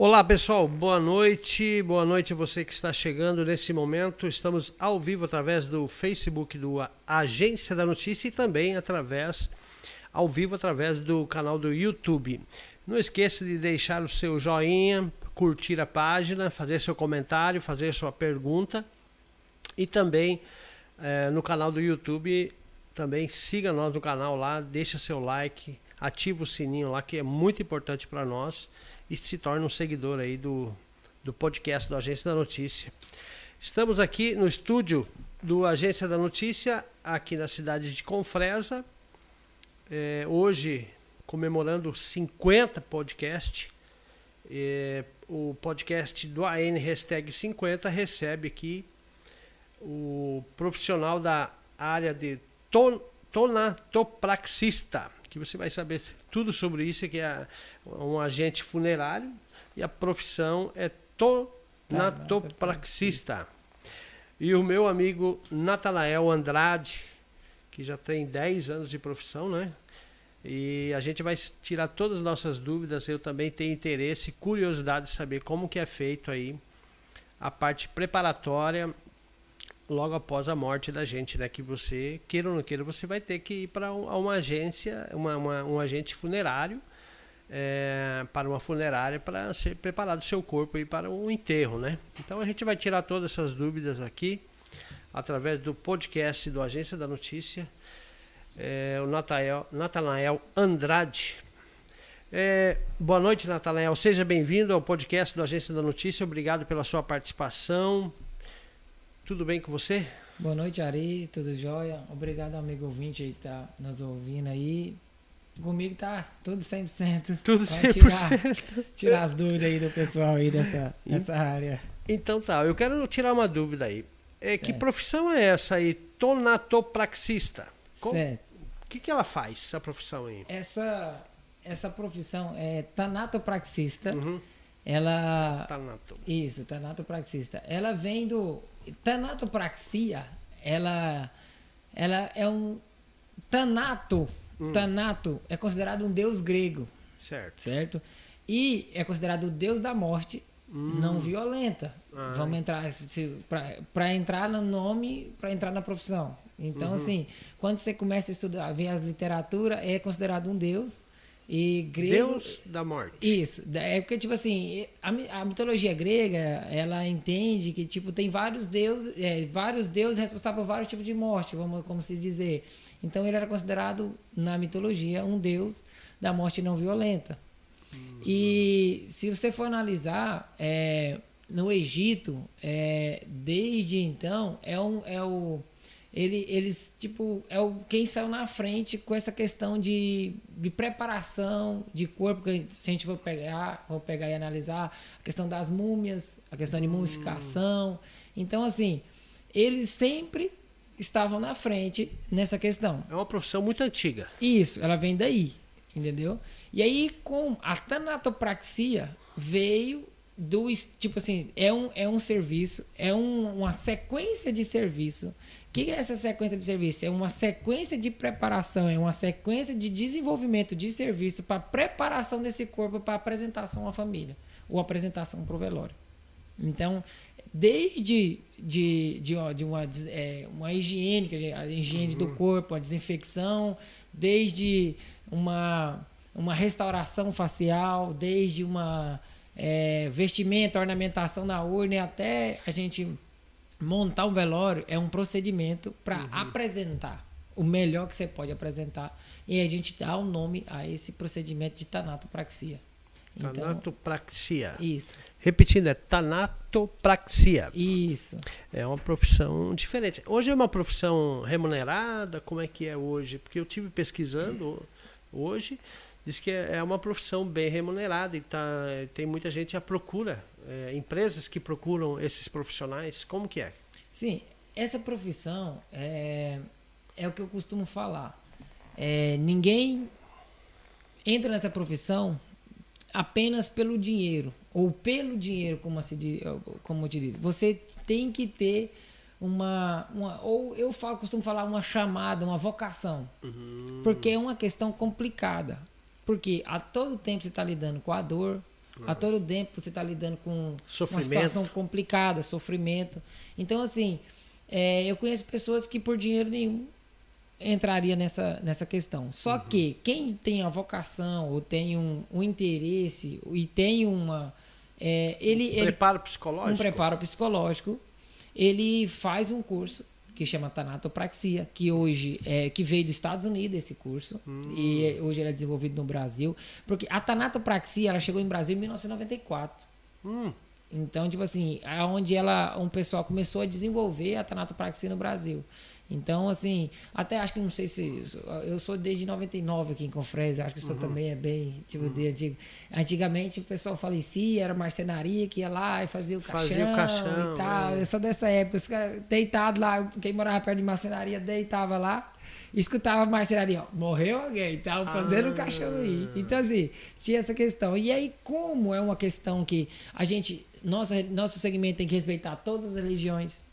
Olá pessoal, boa noite, boa noite a você que está chegando nesse momento. Estamos ao vivo através do Facebook do Agência da Notícia e também através ao vivo através do canal do YouTube. Não esqueça de deixar o seu joinha, curtir a página, fazer seu comentário, fazer sua pergunta e também é, no canal do YouTube também siga nós no canal lá, deixa seu like, ativa o sininho lá que é muito importante para nós e se torne um seguidor aí do, do podcast do Agência da Notícia. Estamos aqui no estúdio do Agência da Notícia, aqui na cidade de Confresa, é, hoje comemorando 50 podcast. É, o podcast do AN Hashtag 50 recebe aqui o profissional da área de ton, tonatopraxista, que você vai saber tudo sobre isso, que é um agente funerário e a profissão é tonatopraxista. E o meu amigo Natanael Andrade, que já tem 10 anos de profissão, né? E a gente vai tirar todas as nossas dúvidas. Eu também tenho interesse curiosidade de saber como que é feito aí a parte preparatória logo após a morte da gente, né? Que você, queira ou não queira, você vai ter que ir para uma agência, uma, uma, um agente funerário, é, para uma funerária, para ser preparado o seu corpo aí para um enterro, né? Então a gente vai tirar todas essas dúvidas aqui através do podcast do Agência da Notícia, é, o Natanael Andrade. É, boa noite, Natanael. Seja bem-vindo ao podcast do Agência da Notícia. Obrigado pela sua participação. Tudo bem com você? Boa noite, Ari. Tudo jóia? Obrigado, amigo ouvinte aí que tá nos ouvindo aí. Comigo tá tudo 100%. Tudo 100%. Tirar, tirar as dúvidas aí do pessoal aí dessa, dessa área. Então tá, eu quero tirar uma dúvida aí. É, que profissão é essa aí? Tonatopraxista. Como, certo. O que, que ela faz, essa profissão aí? Essa, essa profissão é tanatopraxista. Uhum. Ela. Tanato. Isso, tanatopraxista. Ela vem do tanatopraxia, ela, ela é um tanato. Hum. Tanato é considerado um deus grego. Certo. Certo? E é considerado o deus da morte hum. não violenta. Ah. Vamos entrar para entrar no nome, para entrar na profissão. Então, uhum. assim, quando você começa a estudar, ver a literatura, é considerado um deus e grego, Deus da morte. Isso. É porque, tipo assim, a, a, mitologia grega, ela entende que, tipo, tem vários deuses, é, vários deuses responsáveis por vários tipos de morte, vamos como se dizer. Então ele era considerado, na mitologia, um deus da morte não violenta. E se você for analisar, é, no Egito, é, desde então, é, um, é o ele, eles, tipo, é o, quem saiu na frente com essa questão de, de preparação de corpo, que se a gente for pegar, for pegar e analisar, a questão das múmias, a questão de mumificação. Hum. Então, assim, eles sempre estavam na frente nessa questão. É uma profissão muito antiga. Isso, ela vem daí, entendeu? E aí, com a tanatopraxia, veio do tipo assim é um, é um serviço é um, uma sequência de serviço que é essa sequência de serviço? É uma sequência de preparação, é uma sequência de desenvolvimento de serviço para preparação desse corpo para apresentação à família ou apresentação para o velório. Então, desde de, de, de uma, é, uma higiene, a higiene uhum. do corpo, a desinfecção, desde uma, uma restauração facial, desde uma é, vestimenta, ornamentação na urna, até a gente montar um velório é um procedimento para uhum. apresentar o melhor que você pode apresentar. E a gente dá o um nome a esse procedimento de tanatopraxia. Então, tanatopraxia. Isso. Repetindo, é tanatopraxia. Isso. É uma profissão diferente. Hoje é uma profissão remunerada? Como é que é hoje? Porque eu tive pesquisando hoje, diz que é uma profissão bem remunerada e tá, tem muita gente à procura é, empresas que procuram esses profissionais? Como que é? Sim, essa profissão é, é o que eu costumo falar. É, ninguém entra nessa profissão apenas pelo dinheiro ou pelo dinheiro, como, assim, como eu te disse. Você tem que ter uma, uma ou eu falo, costumo falar uma chamada, uma vocação, uhum. porque é uma questão complicada, porque a todo tempo você está lidando com a dor, A todo tempo você está lidando com Sofrimento. uma situação complicada, sofrimento. Então, assim, é, eu conheço pessoas que por dinheiro nenhum entraria nessa, nessa questão. Só Uhum. que quem tem a vocação ou tem um, um interesse e tem uma. é, ele, ele Preparo psicológico? um preparo psicológico. Ele faz um curso que chama Tanatopraxia, que hoje é que veio dos Estados Unidos esse curso e hoje ele é desenvolvido no Brasil, porque a Tanatopraxia ela chegou em Brasil em 1994. Hum, Então, tipo assim, é onde ela, um pessoal começou a desenvolver a tanatopraxia no Brasil. Então, assim, até acho que não sei se. Eu sou desde 99 aqui em Confresa, acho que isso também é bem, tipo, de antigo. Antigamente o pessoal falecia, era marcenaria que ia lá e fazia o caixão, Fazia o caixão, e tal. é. Eu sou dessa época, os caras deitado lá, quem morava perto de marcenaria deitava lá. Escutava a marcenaria, ó, morreu alguém, tava fazendo o caixão aí. Então, assim, tinha essa questão. E aí, como é uma questão que a gente, nossa, nosso segmento tem que respeitar todas as religiões,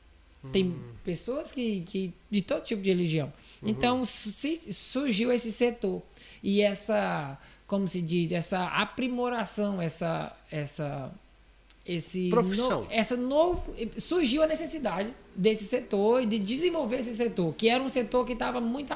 tem pessoas que, que de todo tipo de religião. Então se, surgiu esse setor e essa, como se diz, essa aprimoração, essa essa esse Profissão. no- essa novo surgiu a necessidade desse setor e de desenvolver esse setor, que era um setor que estava muito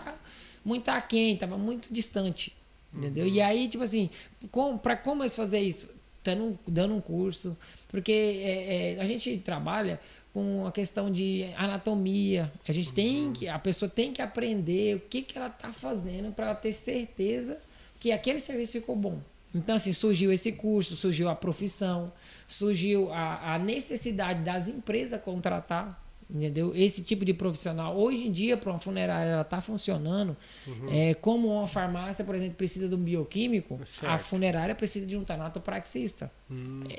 muito aquém, estava muito distante, entendeu? E aí tipo assim, com, para como eles fazer isso, dando dando um curso, porque é, é, a gente trabalha com a questão de anatomia. A gente tem que, a pessoa tem que aprender o que, que ela está fazendo para ela ter certeza que aquele serviço ficou bom. Então, assim, surgiu esse curso, surgiu a profissão, surgiu a, a necessidade das empresas contratar, entendeu? Esse tipo de profissional. Hoje em dia, para uma funerária, ela está funcionando. É, como uma farmácia, por exemplo, precisa de um bioquímico, a Certo. funerária precisa de um tanatopraxista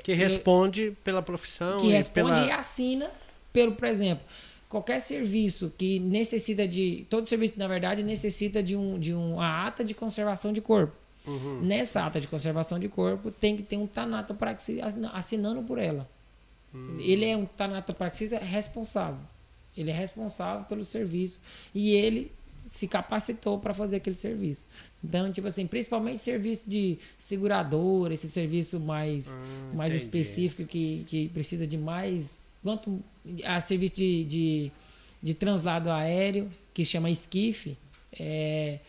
que responde pela profissão que e responde pela... e assina pelo, por exemplo, qualquer serviço que necessita de. Todo serviço, na verdade, necessita de, um, de uma ata de conservação de corpo. Uhum. Nessa ata de conservação de corpo, tem que ter um tanatopraxista assina- assinando por ela. Hum. Ele é um tanatopraxista responsável. Ele é responsável pelo serviço. E ele se capacitou para fazer aquele serviço. Então, tipo assim, principalmente serviço de seguradora, esse serviço mais, Hum, mais entendi. específico que, que precisa de mais. Quanto a serviço de, de, de translado aéreo, que chama esquife, é,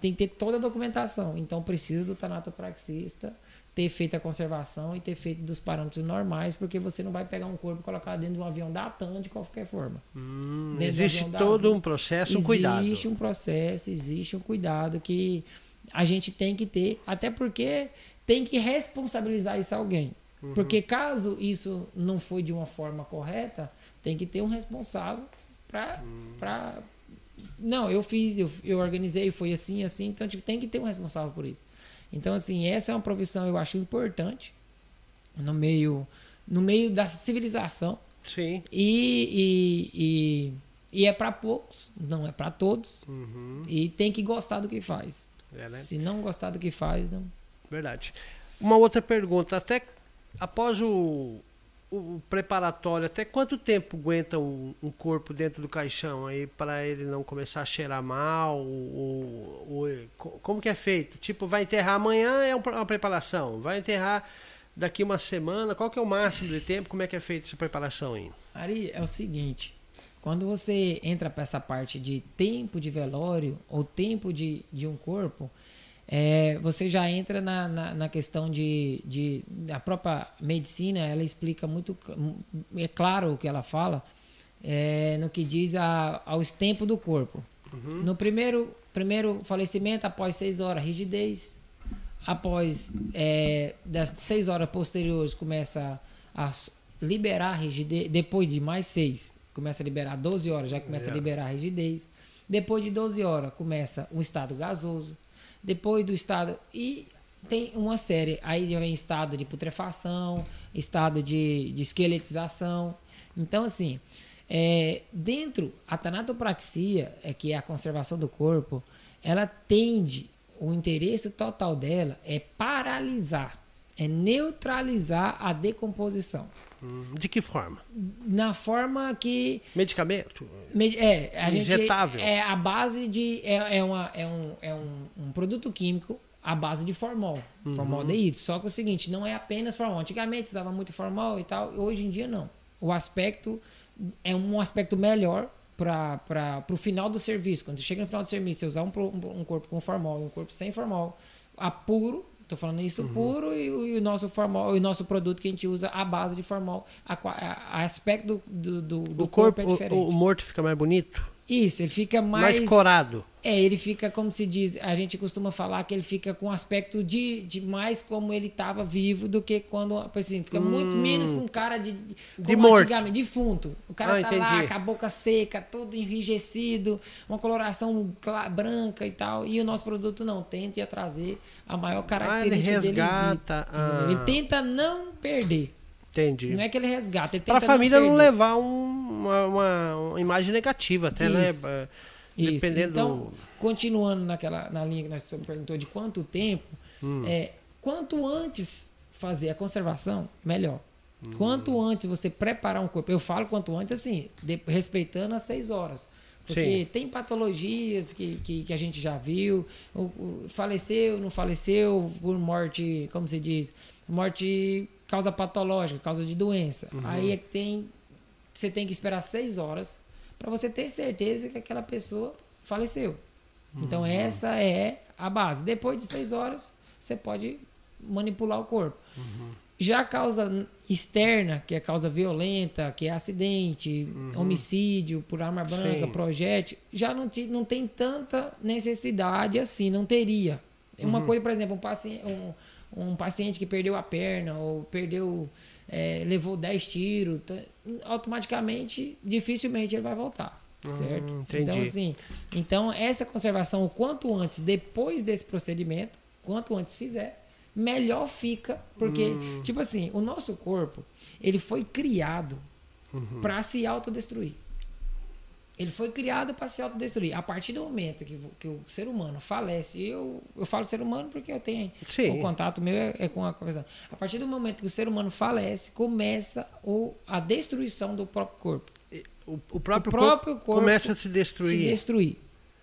tem que ter toda a documentação. Então precisa do tanatopraxista ter feito a conservação e ter feito dos parâmetros normais, porque você não vai pegar um corpo e colocar dentro de um avião da TAM de qualquer forma. Hum, existe todo um processo, um cuidado. Existe um processo, existe um cuidado que a gente tem que ter, até porque tem que responsabilizar isso a alguém. Uhum. Porque caso isso não foi de uma forma correta, tem que ter um responsável para. Hum. Pra... Não, eu fiz, eu, eu organizei, foi assim, assim, então tipo, tem que ter um responsável por isso. Então, assim, essa é uma profissão eu acho importante no meio, no meio da civilização. Sim. E, e, e, e é para poucos, não é para todos. Uhum. E tem que gostar do que faz. É, né? Se não gostar do que faz, não. Verdade. Uma outra pergunta, até após o, o preparatório, até quanto tempo aguenta um, um corpo dentro do caixão aí para ele não começar a cheirar mal? Ou, ou- co- como que é feito? Tipo, vai enterrar amanhã é um- uma preparação, vai enterrar daqui uma semana, qual que é o máximo de tempo? Como é que é feita essa preparação aí? Ari, é o seguinte: quando você entra para essa parte de tempo de velório ou tempo de, de um corpo, é, você já entra na, na, na questão de, de. A própria medicina, ela explica muito. É claro o que ela fala, é, no que diz a, aos tempos do corpo. No primeiro, primeiro falecimento, após seis horas, rigidez. Após é, das seis horas posteriores, começa a liberar a rigidez. Depois de mais seis, começa a liberar 12 horas, já começa a Yeah. liberar a rigidez. Depois de 12 horas, começa um estado gasoso. Depois do estado. E tem uma série. Aí vem estado de putrefação, estado de, de esqueletização. Então, assim, é, dentro, a tanatopraxia, é que é a conservação do corpo, ela tende, o interesse total dela é paralisar, é neutralizar a decomposição. Hum, De que forma? Na forma que Medicamento? Me- É, a gente Injetável. é a base de é, é, uma, é, um, é um, um produto químico à base de formol, uhum. formaldeído. Só que é o seguinte, não é apenas formol. Antigamente usava muito formol e tal, hoje em dia não. O aspecto é um aspecto melhor para o final do serviço. Quando você chega no final do serviço, você usar um, um, um corpo com formol e um corpo sem formol, a puro, Tô falando isso uhum. puro e, e, o nosso formol, o nosso produto que a gente usa a base de formol, a, a, a aspecto do, do, do, o corpo, corpo é diferente. O, o morto fica mais bonito? Isso, ele fica mais. Mais corado. É, ele fica, como se diz, a gente costuma falar que ele fica com aspecto de, de mais como ele estava vivo do que quando. Assim, fica hum, muito menos com cara de. De morto. defunto. O cara ah, tá entendi. lá com a boca seca, todo enrijecido, uma coloração branca e tal. E o nosso produto não, tenta trazer a maior característica ah, ele resgata, dele. Ah. Ele tenta não perder. Entendi. Não é que ele resgata, ele Para a família não, não levar um, uma, uma, uma, imagem negativa, até, né? Isso. né? Dependendo. Então, continuando naquela, na linha que nós perguntou de quanto tempo, hum. é, quanto antes fazer a conservação, melhor. Hum. Quanto antes você preparar um corpo, eu falo quanto antes, assim, de, respeitando as seis horas. Porque Sim. tem patologias que, que, que, a gente já viu, o, o, faleceu, não faleceu por morte, como se diz, morte causa patológica, causa de doença. Uhum. Aí é que tem. Você tem que esperar seis horas para você ter certeza que aquela pessoa faleceu. Então, uhum. Então essa é a base. Depois de seis horas, você pode manipular o corpo. Uhum. Já a causa externa, que é causa violenta, que é acidente, uhum. homicídio por arma branca, Sim. projétil, já não, te, não tem tanta necessidade assim, não teria. Uma uhum. coisa, por exemplo, um paciente, um, um paciente que perdeu a perna ou perdeu, é, levou 10 tiros, tá, automaticamente, dificilmente ele vai voltar. Hum, certo? Hum, então, assim, então essa conservação, o quanto antes, depois desse procedimento, quanto antes fizer, melhor fica, porque, hum. tipo assim, o nosso corpo, ele foi criado uhum. para se autodestruir. Ele foi criado para se autodestruir. A partir do momento que, que o ser humano falece, eu, eu falo ser humano porque eu tenho Sim. o contato meu é, é com a conversa. A partir do momento que o ser humano falece, começa o, a destruição do próprio corpo. O, o próprio, o próprio corpo, corpo, começa a se destruir. Se destruir.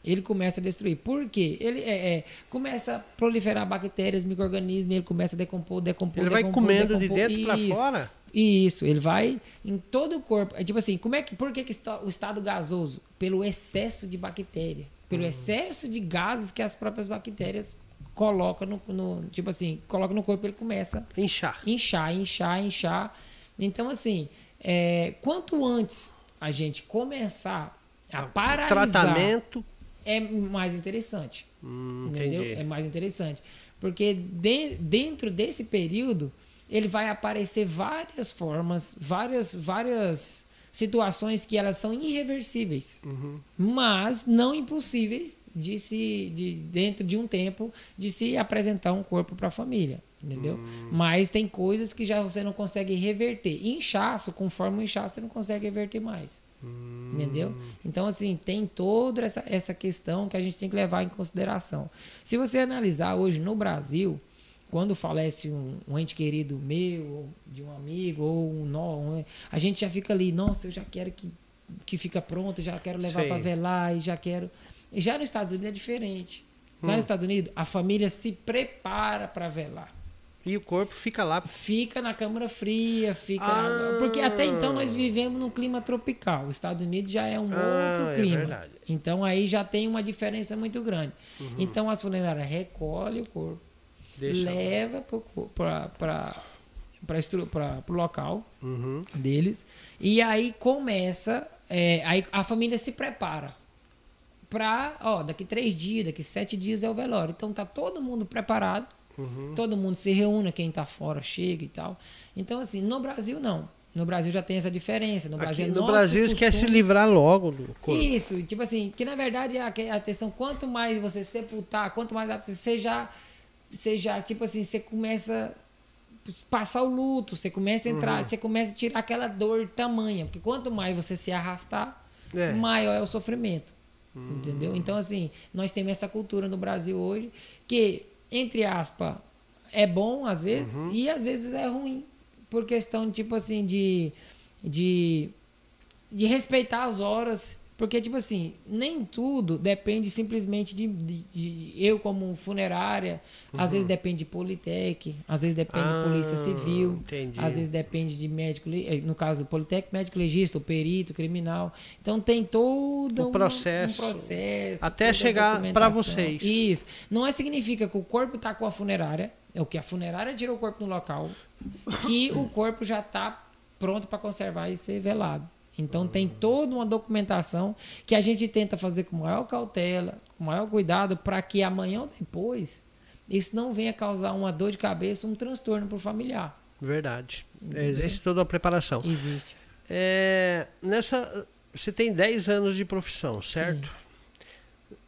Ele começa a destruir. Por quê? Ele é, é começa a proliferar bactérias, micro-organismos, ele começa a decompor, decompor, Ele decompor, vai comendo decompor. de dentro para fora? Isso, ele vai em todo o corpo. É tipo assim, como é que, por que, que o estado gasoso? Pelo excesso de bactéria. Pelo uhum. excesso de gases que as próprias bactérias colocam no, no, Tipo assim, coloca no corpo ele começa. Inchar. Inchar, inchar, inchar. Então, assim, é, quanto antes a gente começar a paralisar. Tratamento. É mais interessante. Hum, entendeu? Entendi. É mais interessante. Porque de, dentro desse período ele vai aparecer várias formas, várias, várias situações que elas são irreversíveis, uhum. mas não impossíveis de se, de, dentro de um tempo, de se apresentar um corpo para a família, entendeu? Uhum. Mas tem coisas que já você não consegue reverter. Inchaço, conforme o inchaço, você não consegue reverter mais. Uhum. Entendeu? Então, assim, tem toda essa, essa questão que a gente tem que levar em consideração. Se você analisar hoje no Brasil, quando falece um, um, ente querido meu, ou de um amigo, ou um nó, a gente já fica ali, nossa, eu já quero que, que fica pronto, já quero levar para velar, e já quero. E já nos Estados Unidos é diferente. Hum. Lá nos Estados Unidos, a família se prepara para velar. E o corpo fica lá. Fica na câmara fria, fica. Ah. Porque até então nós vivemos num clima tropical. Os Estados Unidos já é um ah, outro é clima. É então aí já tem uma diferença muito grande. Uhum. Então as funerárias recolhem o corpo Deixa leva para o local uhum. deles. E aí começa. É, aí a família se prepara para, ó, daqui três dias, daqui sete dias é o velório. Então tá todo mundo preparado, uhum. todo mundo se reúne, quem tá fora chega e tal. Então, assim, no Brasil não. No Brasil já tem essa diferença. No Brasil, Aqui, no Brasil costume... quer se livrar logo do corpo. Isso, tipo assim, que na verdade a, a questão, quanto mais você sepultar, quanto mais você já você já, tipo assim, você começa a passar o luto, você começa a entrar, uhum. você começa a tirar aquela dor tamanha, porque quanto mais você se arrastar, é. maior é o sofrimento. Uhum. Entendeu? Então, assim, nós temos essa cultura no Brasil hoje que, entre aspas, é bom às vezes uhum. e às vezes é ruim. Por questão, tipo assim, de, de, de respeitar as horas Porque, tipo assim, nem tudo depende simplesmente de, de- de eu como funerária. Às vezes depende de Politec, às vezes depende Uhum. Ah, de Polícia Civil, entendi. às vezes depende de médico, eh, no caso, Politec, médico legista, o perito, criminal. Então tem todo Um processo. um processo Até chegar documentação. vocês. Isso. Não é significa que o corpo está com a funerária, é o que a funerária tirou o corpo no local, que o corpo já está pronto para conservar e ser velado. Então tem toda uma documentação que a gente tenta fazer com maior cautela, com maior cuidado, para que amanhã ou depois isso não venha causar uma dor de cabeça, um transtorno para o familiar. Verdade. Entendeu? Existe toda a preparação. Existe. É, nessa, você tem 10 anos de profissão, certo?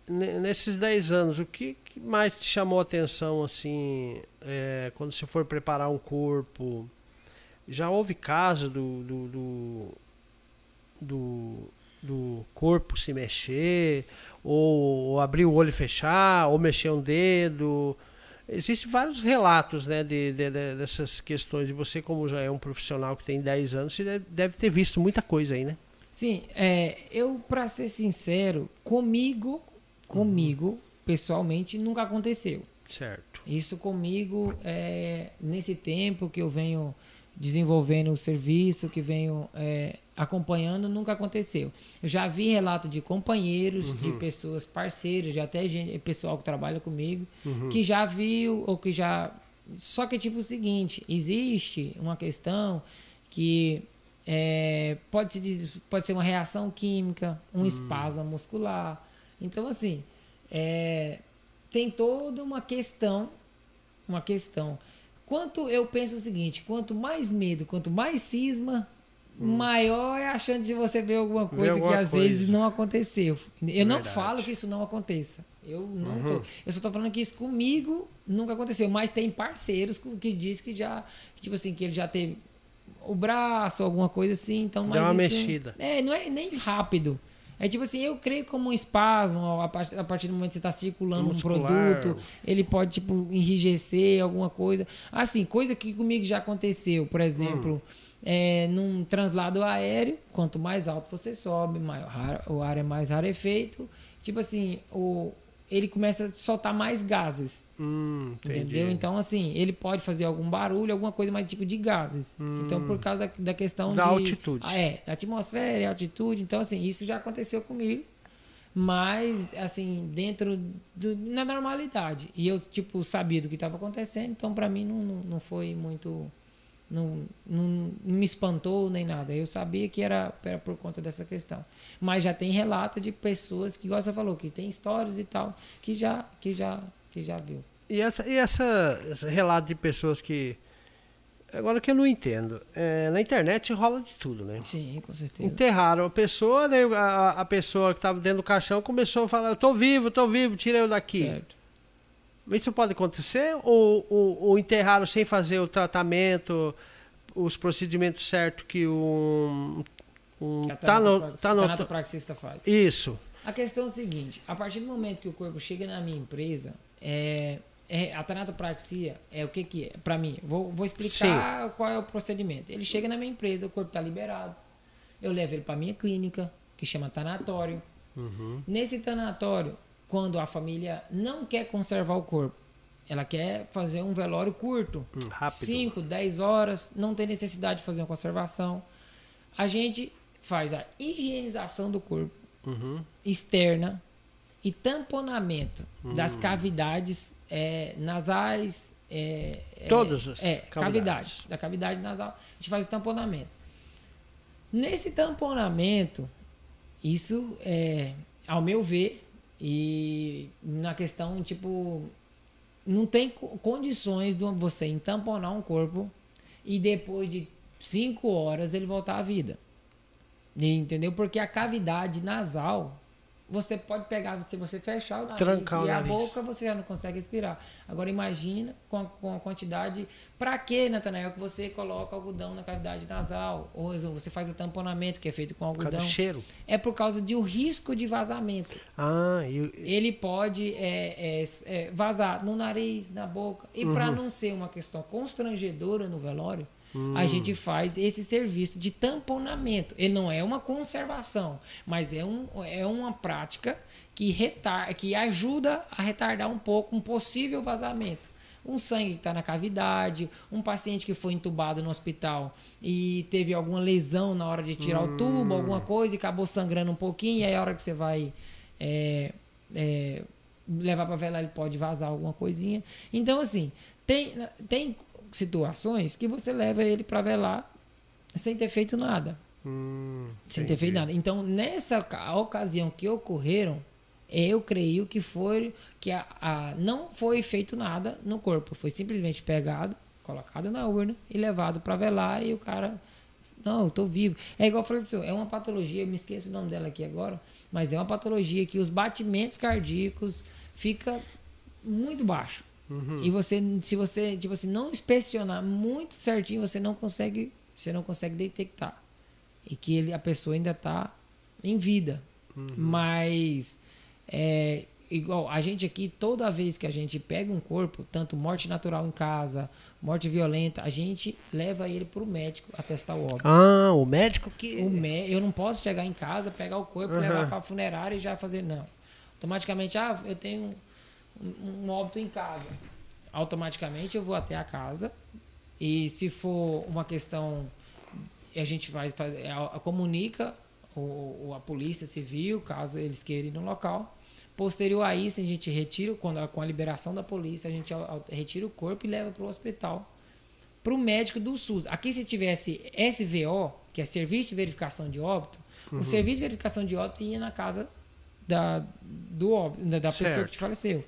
Ne- Nesses 10 anos, o que, que mais te chamou a atenção, assim, é, quando você for preparar um corpo? Já houve caso do, do, do, do, do corpo se mexer, ou, ou abrir o olho e fechar, ou mexer um dedo? Existem vários relatos né, de, de- de- dessas questões. E você, como já é um profissional que tem 10 anos, você deve, ter visto muita coisa aí, né? Sim, é, eu, para ser sincero, comigo, comigo, pessoalmente, nunca aconteceu. Certo. Isso comigo, é, nesse tempo que eu venho desenvolvendo o serviço, que venho é, acompanhando, nunca aconteceu. Eu já vi relato de companheiros, de pessoas parceiras, de até gente, pessoal que trabalha comigo, que já viu ou que já. Só que é tipo o seguinte: existe uma questão que é, pode, se pode ser uma reação química, um espasmo muscular. Então, assim, é, tem toda uma questão, uma questão. Quanto eu penso o seguinte, quanto mais medo, quanto mais cisma, maior é a chance de você ver alguma coisa que alguma às coisa. vezes não aconteceu. Eu não Verdade. falo que isso não aconteça. Eu não tô. Eu só tô falando que isso comigo nunca aconteceu, mas tem parceiros que diz que já, tipo assim, que ele já teve o braço, alguma coisa assim, então Deu uma mexida. É, não é nem rápido. É tipo assim, eu creio como um espasmo, a partir, a partir do momento que você está circulando Muscular. um produto, ele pode, tipo, enrijecer alguma coisa. Assim, coisa que comigo já aconteceu, por exemplo, é, num translado aéreo, quanto mais alto você sobe, maior o ar é mais rarefeito. Tipo assim, o, ele começa a soltar mais gases. Hum. Entendeu? Então, assim, ele pode fazer algum barulho, alguma coisa mais tipo de gases. Então, por causa da, da questão Hum. Da de. altitude. É, da atmosfera e altitude. Então, assim, isso já aconteceu comigo. Mas, assim, dentro do, na normalidade. E eu, tipo, sabia do que estava acontecendo, então, para mim, não, não, não foi muito. Não, não, não me espantou nem nada. Eu sabia que era, era por conta dessa questão. Mas já tem relato de pessoas que, igual você falou, que tem histórias e tal, que já, que já, que já viu. E, essa, e essa, esse relato de pessoas que. Agora que eu não entendo. é, na internet rola de tudo, né? Sim, com certeza. Enterraram a pessoa, daí a, a pessoa que estava dentro do caixão começou a falar: Eu tô vivo, tô vivo, tira eu daqui. Certo. Isso pode acontecer? Ou, ou, ou enterraram sem fazer o tratamento, os procedimentos certos que um. um Que tá tá tanatopraxista faz. isso. A questão é o seguinte: a partir do momento que o corpo chega na minha empresa, é, é- a tanatopraxia é o que, que é? Para mim, vou, vou explicar qual é o procedimento. Ele chega na minha empresa, o corpo está liberado. Eu levo ele para minha clínica, que chama tanatório. Nesse tanatório, quando a família não quer conservar o corpo, ela quer fazer um velório curto, Hum, rápido. 5, 10 horas, não tem necessidade de fazer uma conservação. A gente faz a higienização do corpo Uhum. externa e tamponamento Hum. das cavidades é, nasais. É, é, Todas as é, cavidades. cavidade, da cavidade nasal. A gente faz o tamponamento. Nesse tamponamento, isso é, ao meu ver, e na questão, tipo, não tem co- condições de você entamponar um corpo e depois de cinco horas ele voltar à vida. Entendeu? Porque a cavidade nasal, você pode pegar, se você fechar o nariz Trancar o e a nariz. boca, você já não consegue respirar. Agora imagina com a, com a quantidade. Pra que, Natanael, que você coloca algodão na cavidade nasal? Ou você faz o tamponamento, que é feito com Por causa algodão? do cheiro. É por causa de o risco de vazamento. Ah, e, Ele pode é, é, é, vazar no nariz, na boca. E para Uhum. não ser uma questão constrangedora no velório, hum. a gente faz esse serviço de tamponamento. Ele não é uma conservação, mas é, um, é uma prática que, retar, que ajuda a retardar um pouco um possível vazamento. Um sangue que está na cavidade, um paciente que foi entubado no hospital e teve alguma lesão na hora de tirar hum. o tubo, alguma coisa, e acabou sangrando um pouquinho, e aí a hora que você vai é, é, levar para velar, ele pode vazar alguma coisinha. Então, assim, tem, tem situações que você leva ele para velar sem ter feito nada. Hum, sem ter feito nada. Então, nessa ocasião que ocorreram, eu creio que foi que a, a, não foi feito nada no corpo, foi simplesmente pegado, colocado na urna e levado para velar e o cara não, eu tô vivo. É igual eu falei é uma patologia, eu me esqueço o nome dela aqui agora, mas é uma patologia que os batimentos cardíacos fica muito baixo. Uhum. E você, se você, tipo assim, não inspecionar muito certinho, você não consegue, você não consegue detectar. E que ele, a pessoa ainda está em vida. Uhum. Mas é, igual a gente aqui, toda vez que a gente pega um corpo, tanto morte natural em casa, morte violenta, a gente leva ele para o médico a testar o óbito. Ah, o médico que. O me... Eu não posso chegar em casa, pegar o corpo, uhum. levar para funerária e já fazer. Não. Automaticamente, ah, eu tenho um óbito em casa. Automaticamente eu vou até a casa e se for uma questão, a gente vai fazer, comunica o, a polícia civil, caso eles queiram ir no local. Posterior a isso, a gente retira, quando, com a liberação da polícia, a gente retira o corpo e leva para o hospital. Para o médico do SUS. Aqui, se tivesse SVO, que é Serviço de Verificação de Óbito, uhum. o Serviço de Verificação de Óbito ia na casa da, do óbito, da pessoa que faleceu.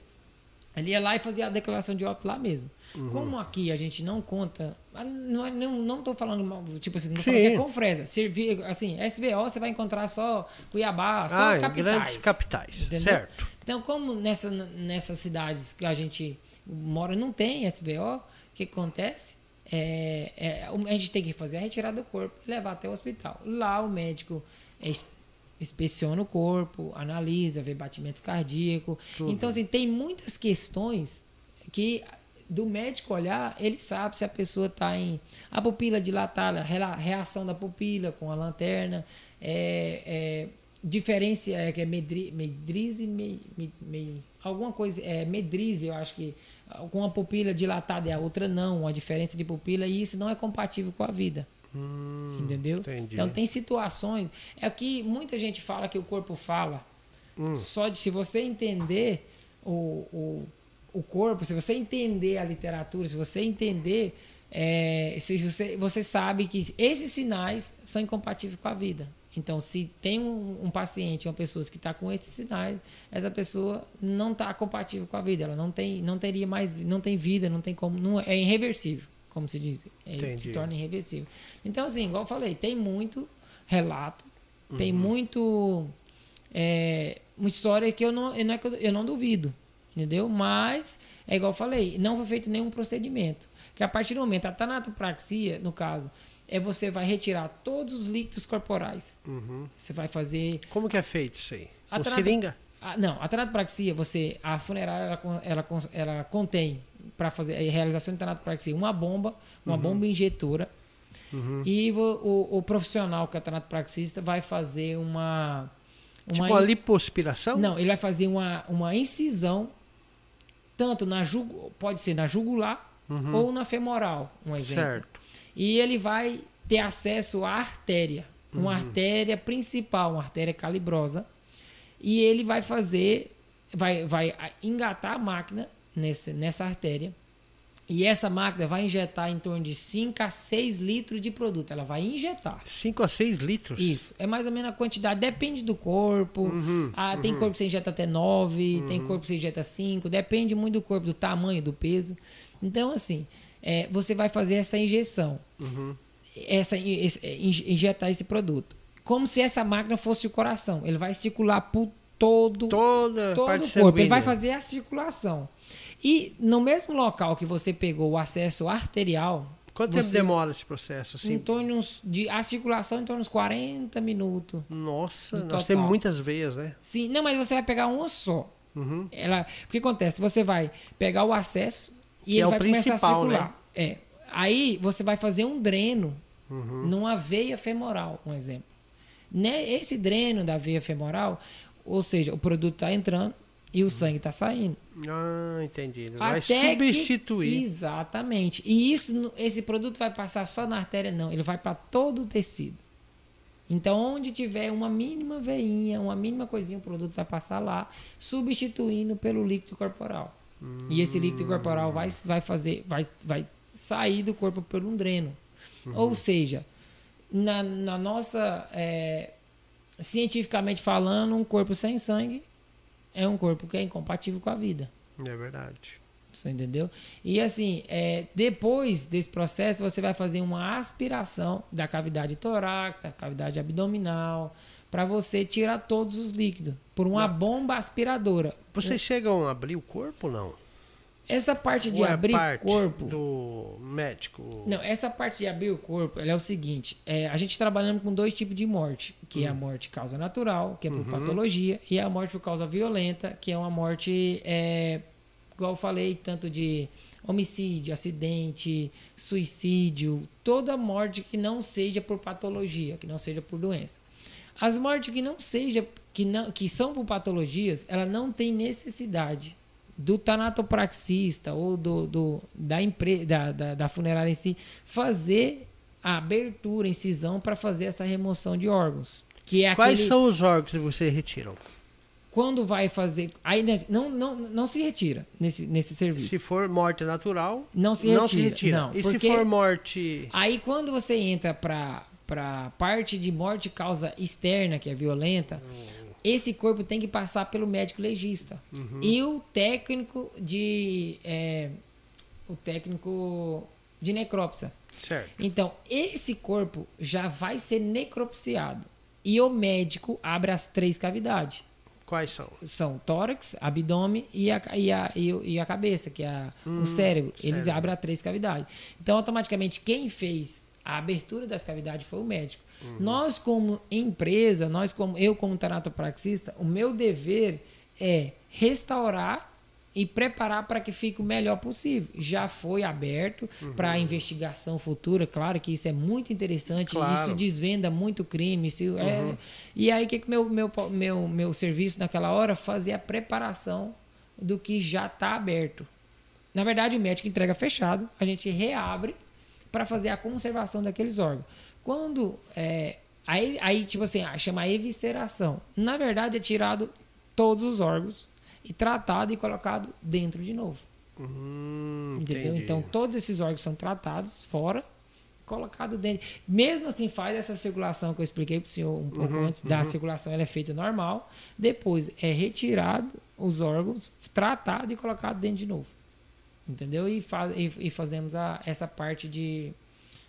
Ele ia lá e fazia a declaração de óbito lá mesmo. Uhum. Como aqui a gente não conta. Não, não, não tô falando, tipo assim, não falando que é com fresa. Servir, assim, SVO você vai encontrar só Cuiabá, só ah, capitais. Grandes capitais, entendeu? certo. Então, como nessa, nessas cidades que a gente mora não tem SVO, o que acontece? É, é, a gente tem que fazer a retirada do corpo e levar até o hospital. Lá o médico é, inspeciona o corpo, analisa, vê batimentos cardíacos. Tudo. Então, assim, tem muitas questões que do médico olhar, ele sabe se a pessoa está em a pupila dilatada, reação da pupila com a lanterna, é, é diferença é que é medri, medrize, me, me, me, alguma coisa é medrize, eu acho que com a pupila dilatada e a outra não, a diferença de pupila e isso não é compatível com a vida. Hum, entendeu? Entendi. Então tem situações é que muita gente fala que o corpo fala. Hum. Só de se você entender o, o o corpo, se você entender a literatura, se você entender, é, se você, você sabe que esses sinais são incompatíveis com a vida. Então, se tem um, um paciente, uma pessoa que está com esses sinais, essa pessoa não está compatível com a vida. Ela não tem, não teria mais, não tem vida, não tem como, não, é irreversível, como se diz. É, se torna irreversível. Então, assim, igual eu falei, tem muito relato, uhum. tem muito é, uma história que eu não, não é eu, eu não duvido entendeu? Mas, é igual eu falei, não foi feito nenhum procedimento. Que a partir do momento, a tanatopraxia, no caso, é você vai retirar todos os líquidos corporais. Uhum. Você vai fazer... Como que é feito isso aí? Com tanato... seringa? A, não, a tanatopraxia, você, a funerária, ela, ela, ela contém, para fazer a realização de tanatopraxia, uma bomba, uma uhum. bomba injetora, Uhum. E o, o, o, profissional que é tanatopraxista vai fazer uma. uma tipo uma lipoaspiração? Não, ele vai fazer uma, uma incisão tanto na jugu, pode ser na jugular uhum. ou na femoral, um exemplo. Certo. E ele vai ter acesso à artéria, uma uhum. artéria principal, uma artéria calibrosa, e ele vai fazer, vai, vai engatar a máquina nessa, nessa artéria e essa máquina vai injetar em torno de 5 a 6 litros de produto. Ela vai injetar. 5 a 6 litros? Isso. É mais ou menos a quantidade. Depende do corpo. Uhum, ah, uhum. Tem corpo que você injeta até 9, uhum. tem corpo que você injeta 5. Depende muito do corpo, do tamanho, do peso. Então, assim, é, você vai fazer essa injeção. Uhum. Essa, esse, é, injetar esse produto. Como se essa máquina fosse o coração. Ele vai circular por todo, Toda todo o corpo. Ele vai fazer a circulação. E no mesmo local que você pegou o acesso arterial. Quanto tempo demora esse processo? Assim? Em torno de a circulação em torno de 40 minutos. Nossa, nós temos muitas veias, né? Sim, não, mas você vai pegar uma só. Uhum. Ela, o que acontece? Você vai pegar o acesso e que ele é vai começar a circular. Né? É. Aí você vai fazer um dreno Uhum. numa veia femoral, um exemplo. Né? Esse dreno da veia femoral, ou seja, o produto está entrando e o sangue está saindo. Ah, entendi. Vai Até substituir. Que, exatamente. E isso, esse produto vai passar só na artéria, não. Ele vai para todo o tecido. Então, onde tiver uma mínima veinha, uma mínima coisinha, o produto vai passar lá, substituindo pelo líquido corporal. E esse líquido corporal vai, vai fazer, vai, vai sair do corpo por um dreno. Ou seja, na, na nossa, é, cientificamente falando, um corpo sem sangue é um corpo que é incompatível com a vida. É verdade. Você entendeu? E assim, é, depois desse processo, você vai fazer uma aspiração da cavidade torácica, da cavidade abdominal, para você tirar todos os líquidos por uma bomba aspiradora. Vocês chegam a abrir o corpo ou não? Essa parte de Ou é abrir o corpo. do médico? Não, essa parte de abrir o corpo ela é o seguinte: é, a gente trabalhando com dois tipos de morte, que é a morte causa natural, que é por patologia, e a morte por causa violenta, que é uma morte, é, igual eu falei, tanto de homicídio, acidente, suicídio, toda morte que não seja por patologia, que não seja por doença. As mortes que não seja, que, não, que são por patologias, ela não tem necessidade do tanatopraxista ou do, do da, empre, da, da, da funerária em si fazer a abertura, incisão para fazer essa remoção de órgãos. Que é Quais aquele, são os órgãos que vocês retiram? quando vai fazer. Aí não, não, não se retira nesse, nesse serviço. Se for morte natural, Não se não se retira, retira. não, e se for morte. Aí quando você entra para para parte de morte causa externa, que é violenta, esse corpo tem que passar pelo médico legista. E o técnico de é, o técnico de necrópsia. Certo. Então, esse corpo já vai ser necropsiado. E o médico abre as três cavidades. Quais são? São tórax, abdômen e a, e a, e a cabeça, que é a- o cérebro. Eles cérebro. abrem as três cavidades. Então, automaticamente, quem fez a abertura das cavidades foi o médico. Nós, como empresa, nós como eu como tanatopraxista, o meu dever é restaurar e preparar para que fique o melhor possível. Já foi aberto para investigação futura, claro que isso é muito interessante, Claro. isso desvenda muito crime. Isso é... E aí, o que, que meu, meu, meu, meu serviço naquela hora? Fazer a preparação do que já está aberto. Na verdade, o médico entrega fechado, a gente reabre para fazer a conservação daqueles órgãos. Quando. É, aí, aí, tipo assim, ah, chama evisceração. Na verdade, é tirado todos os órgãos e tratado e colocado dentro de novo. Hum, Entendeu? entendi. Então, todos esses órgãos são tratados fora, colocado dentro. Mesmo assim, faz essa circulação que eu expliquei para o senhor um pouco Uhum, antes da circulação, ela é feita normal. Depois é retirado os órgãos, tratado e colocado dentro de novo. Entendeu? E, fa e, e fazemos a, essa parte de,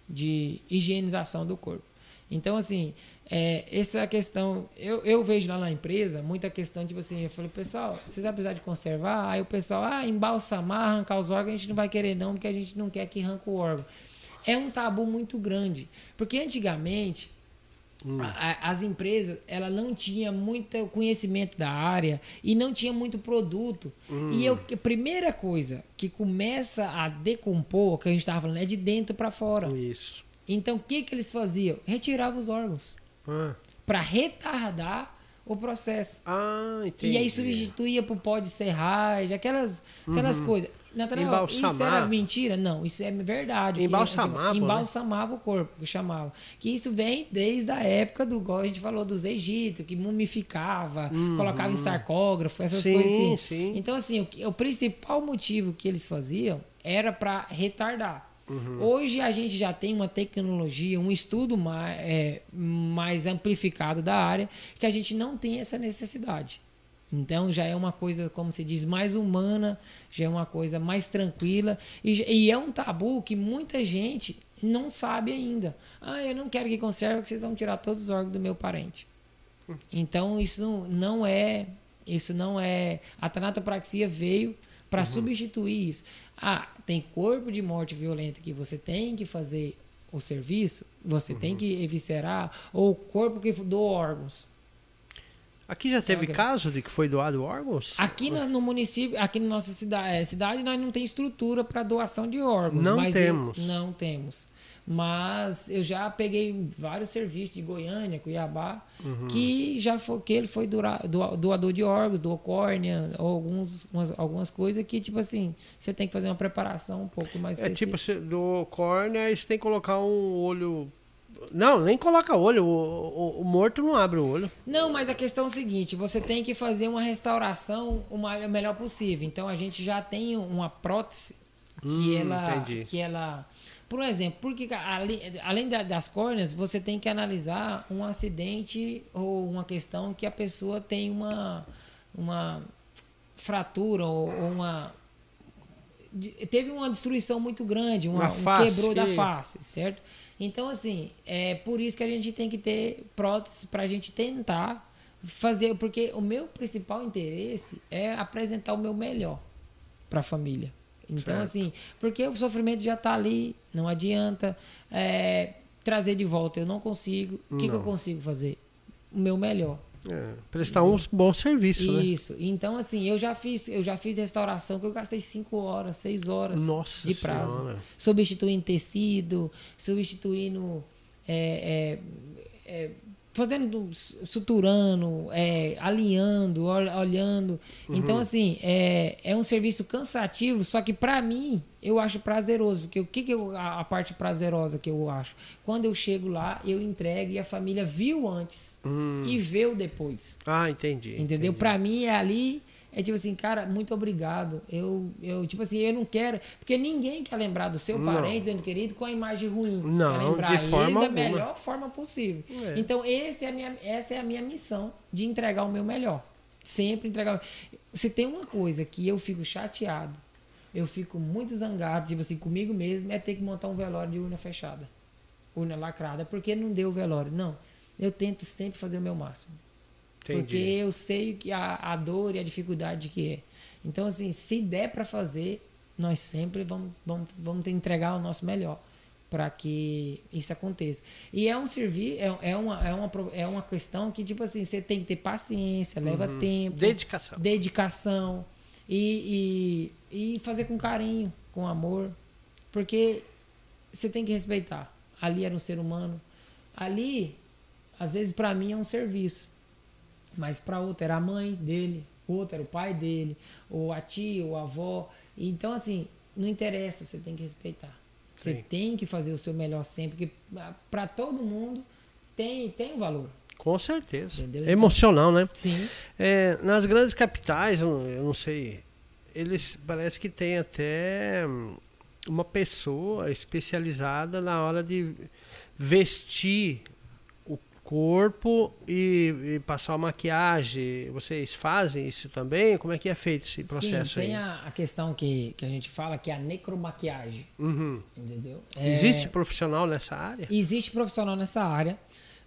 de higienização do corpo. Então, assim, é, essa questão. Eu, eu vejo lá na empresa muita questão, tipo assim, eu falei, pessoal, você vai precisar de conservar? Aí o pessoal, ah, embalsamar, arrancar os órgãos, a gente não vai querer, não, porque a gente não quer que arranque o órgão. É um tabu muito grande. Porque antigamente, a- a- as empresas ela não tinha muito conhecimento da área e não tinha muito produto. E eu, a primeira coisa que começa a decompor, que a gente estava falando, é de dentro para fora. Isso. Então, o que, que eles faziam? Retiravam os órgãos Ah, para retardar o processo. ah, entendi. E aí substituía por pó de serragem, aquelas, aquelas coisas. Natanael, isso Uhum. Embalsamar. era mentira? Não, isso é verdade. que Embalsamava, né? Embalsamava o corpo, que chamava. Que isso vem desde a época do, igual a gente falou, dos Egito, que mumificava, colocava em sarcógrafo, essas Uhum. Sim, coisas assim. sim. Então, assim, o, o principal motivo que eles faziam era para retardar. Uhum. Hoje a gente já tem uma tecnologia, um estudo mais, é, mais amplificado da área, que a gente não tem essa necessidade. Então já é uma coisa, como se diz, mais humana, já é uma coisa mais tranquila. E, e é um tabu que muita gente não sabe ainda. Ah, eu não quero que conserve, porque vocês vão tirar todos os órgãos do meu parente. Então isso não, não é. Isso não é. A tanatopraxia veio para substituir isso. Ah, tem corpo de morte violenta que você tem que fazer o serviço, você tem que eviscerar, ou corpo que doou órgãos. Aqui já teve caso de que foi doado órgãos? Aqui na- no município, aqui na nossa cidade, cidade nós não tem estrutura para doação de órgãos. Não mas eu- temos. não temos. Mas eu já peguei vários serviços de Goiânia, Cuiabá, Uhum. que já foi, que ele foi dura- doa- doador de órgãos, doou córnea, ou alguns, umas- algumas coisas que, tipo assim, você tem que fazer uma preparação um pouco mais É específica. tipo, você- do córnea, aí você tem que colocar um olho. Não, nem coloca olho. O, o- o morto não abre o olho. Não, mas a questão é o seguinte: você tem que fazer uma restauração o melhor possível. Então a gente já tem uma prótese que Hum, ela. entendi. Que ela. Por exemplo, porque além, da- das córneas, você tem que analisar um acidente ou uma questão que a pessoa tem uma, uma fratura ou, ou uma. Teve uma destruição muito grande, uma, Na um face, quebrou da que- face, certo? Então, assim, é por isso que a gente tem que ter prótese para a gente tentar fazer, porque o meu principal interesse é apresentar o meu melhor para a família. Então, Certo. assim, porque o sofrimento já está ali, não adianta é, trazer de volta, eu não consigo. O que, que eu consigo fazer? O meu melhor. É, prestar um bom serviço, né? Isso. Então, assim, eu já fiz, eu já fiz restauração que eu gastei 5 horas, 6 horas Nossa de prazo. Senhora. Substituindo tecido, substituindo. é, é, é, fazendo, suturando, é, alinhando, ol- olhando. Uhum. Então, assim, é, é um serviço cansativo, só que pra mim eu acho prazeroso. Porque o que, que eu, a, a parte prazerosa que eu acho? Quando eu chego lá, eu entrego e a família viu antes e vê o depois. Ah, entendi. Entendeu? Pra mim é ali, é tipo assim, cara, muito obrigado. Eu, eu, tipo assim, eu não quero. Porque ninguém quer lembrar do seu parente, do ente querido, com a imagem ruim. Não, quer lembrar de ele forma da alguma. melhor forma possível. É. Então, esse é a minha, essa é a minha missão de entregar o meu melhor. Sempre entregar. Se tem uma coisa que eu fico chateado, eu fico muito zangado, tipo assim, comigo mesmo, é ter que montar um velório de urna fechada. Urna lacrada, porque não deu o velório. Não. Eu tento sempre fazer o meu máximo. Entendi. Porque eu sei que a, a dor e a dificuldade que é. Então, assim, se der para fazer, nós sempre vamos, vamos, vamos entregar o nosso melhor para que isso aconteça. E é um serviço, é, é, uma, é, uma, é uma questão que, tipo assim, você tem que ter paciência, leva tempo, Uhum. Dedicação. dedicação e, e, e fazer com carinho, com amor, porque você tem que respeitar. Ali era um ser humano. Ali, às vezes, para mim é um serviço, mas para outro era a mãe dele, outro era o pai dele, ou a tia, ou a avó. Então, assim, não interessa, você tem que respeitar. Você Sim. tem que fazer o seu melhor sempre, porque para todo mundo tem, tem um valor. Com certeza. Entendeu? É emocional, né? Sim. É, nas grandes capitais, eu, não- eu não sei, eles parece que tem até hum, uma pessoa especializada na hora de vestir corpo e, e passar uma maquiagem. Vocês fazem isso também? Como é que é feito esse processo Sim, aí? tem a, a questão que, que a gente fala que é a necromaquiagem, Uhum. entendeu? É, Existe profissional nessa área? Existe profissional nessa área,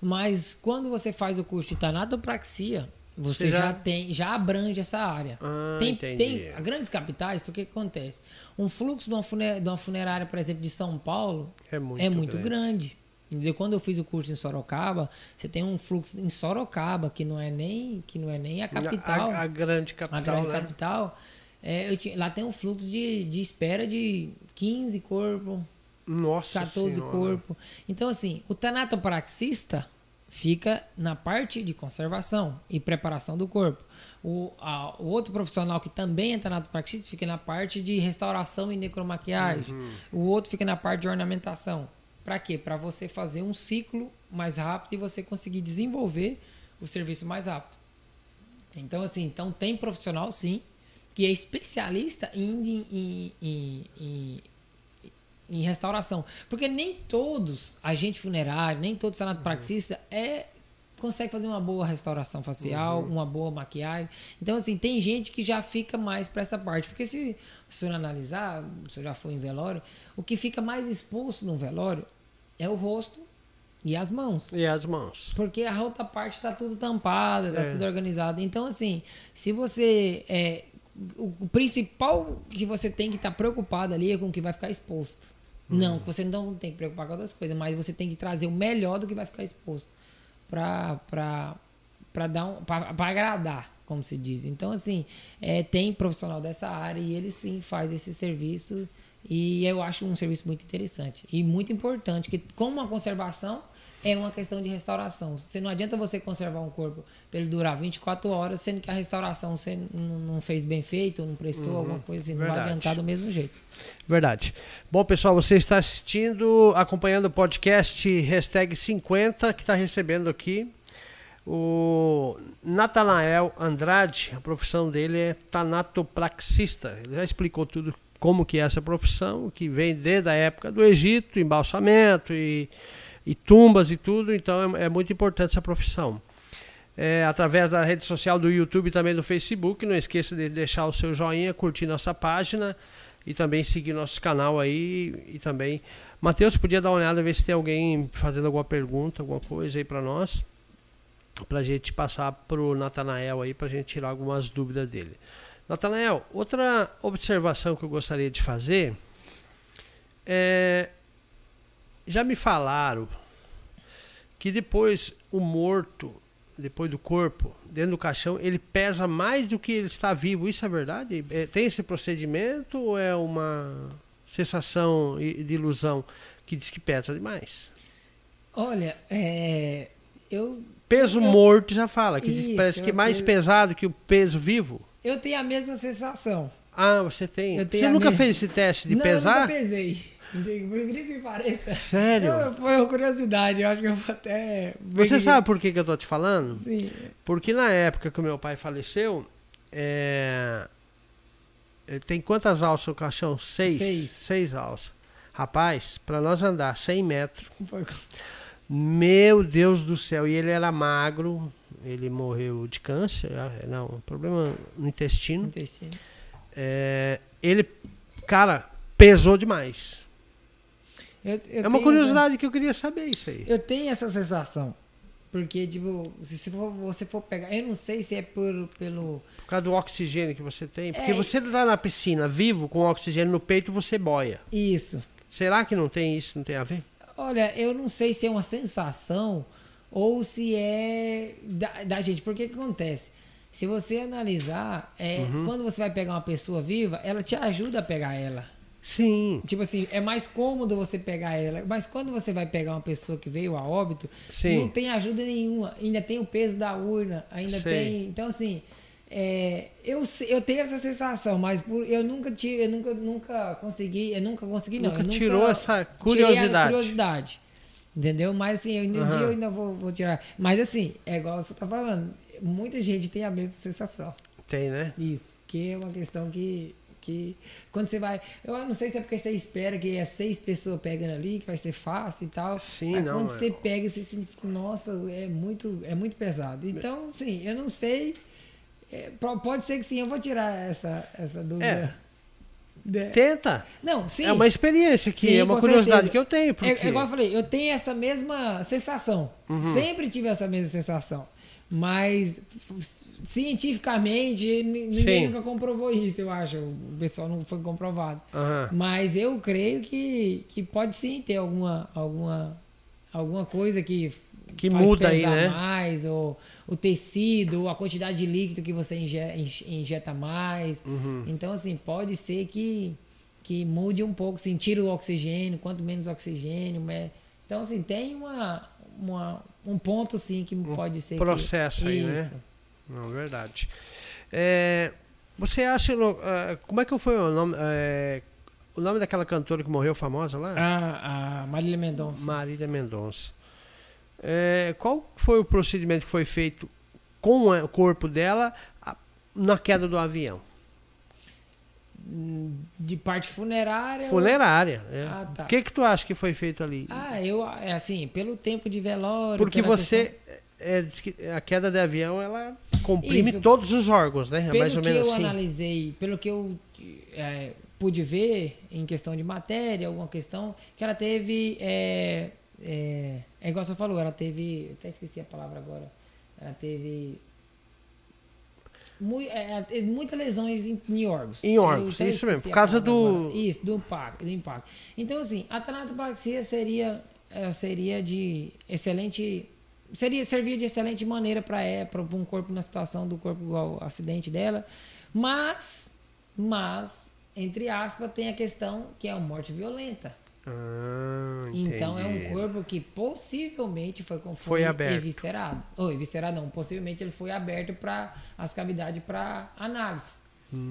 mas quando você faz o curso de tanatopraxia, você Você já- já... tem, já abrange essa área. Ah, tem, entendi. tem grandes capitais, porque que acontece? Um fluxo de uma, fune- de uma funerária, por exemplo, de São Paulo, É muito, é muito grande. grande. Entendeu? Quando eu fiz o curso em Sorocaba, você tem um fluxo em Sorocaba, que não é nem, que não é nem a capital. A, a grande a capital, grande né? capital. é, eu tinha- lá tem um fluxo de, de espera de 15 corpos, Nossa 14 Senhora. corpos. Então, assim, o tanatopraxista fica na parte de conservação e preparação do corpo. O, a- o outro profissional que também é tanatopraxista fica na parte de restauração e necromaquiagem. Uhum. O outro fica na parte de ornamentação. Para quê? Para você fazer um ciclo mais rápido e você conseguir desenvolver o serviço mais rápido. Então, assim, então tem profissional, sim, que é especialista em, em, em, em, em restauração. Porque nem todos, agente funerário, nem todos sanatopraxista é consegue fazer uma boa restauração facial, uma boa maquiagem. Então, assim, tem gente que já fica mais para essa parte. Porque se o senhor analisar, se eu já for em velório, o que fica mais exposto no velório é o rosto e as mãos. E as mãos. Porque a outra parte está tudo tampada, está É. tudo organizado. Então, assim, se você. É, o, principal que você tem que estar preocupado ali é com o que vai ficar exposto. Não, que você não tem que preocupar com outras coisas, mas você tem que trazer o melhor do que vai ficar exposto para para dar um, para agradar, como se diz. Então, assim, é, tem profissional dessa área e ele sim faz esse serviço. E eu acho um serviço muito interessante e muito importante, que como a conservação é uma questão de restauração. Você não adianta você conservar um corpo para ele durar 24 horas, sendo que a restauração você não fez bem feito, não prestou, uhum, alguma coisa assim, não vai adiantar do mesmo jeito. Verdade. Bom, pessoal, você está assistindo, acompanhando o podcast hashtag 50, que está recebendo aqui o Natanael Andrade, a profissão dele é tanatopraxista. Ele já explicou tudo como que é essa profissão, que vem desde a época do Egito, embalsamento e e tumbas e tudo, então é, é muito importante essa profissão. É, através da rede social do YouTube e também do Facebook. Não esqueça de deixar o seu joinha, curtir nossa página e também seguir nosso canal aí. E também, Matheus, podia dar uma olhada, ver se tem alguém fazendo alguma pergunta, alguma coisa aí para nós, para a gente passar para o Natanael aí, para a gente tirar algumas dúvidas dele. Natanael, outra observação que eu gostaria de fazer é já me falaram que depois o morto, depois do corpo, dentro do caixão, ele pesa mais do que ele está vivo. Isso é verdade? É, tem esse procedimento ou é uma sensação de ilusão que diz que pesa demais? Olha, é, eu peso eu, morto já fala que isso, diz, parece que é mais pesado que o peso vivo. Eu tenho a mesma sensação. Ah, você tem. Você nunca fez esse teste de Não, pesar? Eu nunca pesei. Por incrível que pareça. Sério? foi uma curiosidade, eu acho que eu vou até. Você sabe por que, que eu tô te falando? Sim. Porque na época que o meu pai faleceu, é... tem quantas alças o caixão? Seis. Seis, Seis alças. Rapaz, para nós andar 100 metros. Foi... Meu Deus do céu, e ele era magro, ele morreu de câncer, é, não, problema no intestino. intestino. É, ele, cara, pesou demais. Eu, eu é uma curiosidade que eu queria saber isso aí. Eu tenho essa sensação. Porque, tipo, se for, você for pegar. Eu não sei se é por, pelo. Por causa do oxigênio que você tem. Porque é, você tá na piscina vivo, com oxigênio no peito, você boia. Isso. Será que não tem isso? Não tem a ver? Olha, eu não sei se é uma sensação ou se é da, da gente. Porque que acontece? Se você analisar, é, uhum. quando você vai pegar uma pessoa viva, ela te ajuda a pegar ela. Sim. Tipo assim, é mais cômodo você pegar ela. Mas quando você vai pegar uma pessoa que veio a óbito, Sim. não tem ajuda nenhuma. Ainda tem o peso da urna, ainda Sim. tem. Então, assim, é, eu, eu tenho essa sensação, mas por, eu nunca tive, eu nunca, nunca consegui, eu nunca consegui, não. Nunca eu tirou nunca essa curiosidade. curiosidade. Entendeu? Mas assim, um uhum. dia eu ainda vou, vou tirar. Mas assim, é igual você tá falando, muita gente tem a mesma sensação. Tem, né? Isso, que é uma questão que que quando você vai. Eu não sei se é porque você espera que é seis pessoas pegando ali, que vai ser fácil e tal. Sim, mas não. Quando é... você pega, você sente, nossa, é muito, é muito pesado. Então, sim, eu não sei. É, pode ser que sim, eu vou tirar essa, essa dúvida. É. Tenta. Não, sim. É uma experiência que é uma curiosidade certeza. que eu tenho. Porque... É, é, igual eu falei, eu tenho essa mesma sensação. Uhum. Sempre tive essa mesma sensação. Mas cientificamente ninguém Sim. nunca comprovou isso, eu acho. O pessoal não foi comprovado. Uhum. Mas eu creio que, que pode sim ter alguma, alguma, alguma coisa que, que muda aí, né? mais, ou o tecido, ou a quantidade de líquido que você injeta mais. Uhum. Então, assim, pode ser que, que mude um pouco, assim, tira o oxigênio, quanto menos oxigênio. Né? Então, assim, tem uma, uma um ponto sim que um pode ser processo que... aí, né? Isso. né? Não, verdade. É, você acha uh, como é que foi o nome é, o nome daquela cantora que morreu famosa lá? Ah, a Marília Mendonça. Marília Mendonça. É, qual foi o procedimento que foi feito com o corpo dela na queda do avião? de parte funerária. Funerária. É. Ah, tá. O que que tu acha que foi feito ali? Ah, eu é assim, pelo tempo de velório. Porque você é, é, a queda de avião ela comprime Isso. todos os órgãos, né? É pelo mais ou menos que eu assim. analisei, pelo que eu é, pude ver em questão de matéria, alguma questão, que ela teve é, é, é igual você falou, ela teve, eu até esqueci a palavra agora. Ela teve é, é, muitas lesões em, em órgãos. Em órgãos, isso mesmo, por causa do. Agora. Isso, do impacto, do impacto. Então, assim, a tanatopraxia seria, é, seria de excelente seria servia de excelente maneira para é, para um corpo na situação do corpo igual ao acidente dela, mas mas entre aspas tem a questão que é a morte violenta. Ah, Então é um corpo que possivelmente foi Foi eviscerado. Ou eviscerado não, possivelmente ele foi aberto para as cavidades para análise.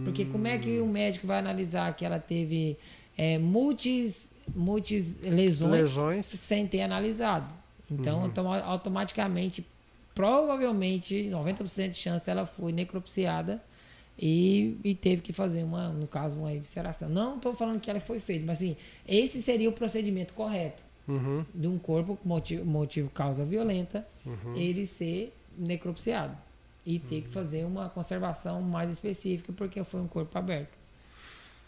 Porque como é que o médico vai analisar que ela teve é, multis, multis lesões, Lesões. sem ter analisado? Então, automa- automaticamente, provavelmente, 90% de chance ela foi necropsiada e, e teve que fazer uma, no caso, uma evisceração. Não estou falando que ela foi feita, mas assim, esse seria o procedimento correto Uhum. de um corpo motivo, motivo causa violenta, ele ser necropsiado e ter que fazer uma conservação mais específica porque foi um corpo aberto.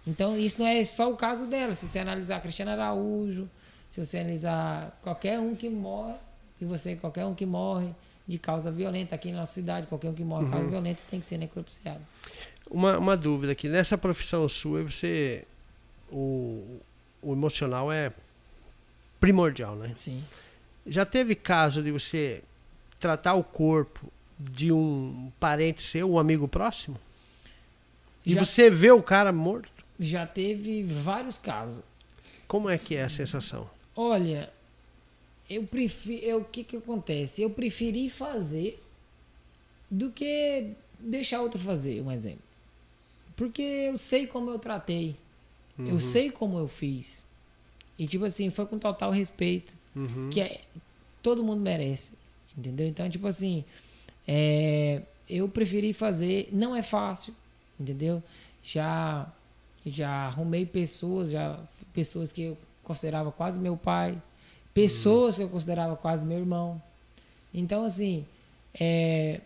Então, isso não é só o caso dela. Se você analisar Cristiano Araújo, se você analisar qualquer um que morre, e você, qualquer um que morre de causa violenta aqui na nossa cidade, qualquer um que morre de causa violenta tem que ser necropsiado. Uma, uma dúvida aqui, nessa profissão sua, você. O, o emocional é primordial, né? Sim. Já teve caso de você tratar o corpo de um parente seu, um amigo próximo? E Já, você vê o cara morto? já teve vários casos. Como é que é a sensação? Olha, eu prefiro. eu- O que que acontece? Eu preferi fazer do que deixar outro fazer, um exemplo. Porque eu sei como eu tratei. Eu sei como eu fiz. E tipo assim, foi com total respeito. Uhum. Que é, todo mundo merece. Entendeu? Então, tipo assim, é, eu preferi fazer. Não é fácil, entendeu? Já, já arrumei pessoas, já pessoas que eu considerava quase meu pai, pessoas que eu considerava quase meu irmão. Então, assim, é,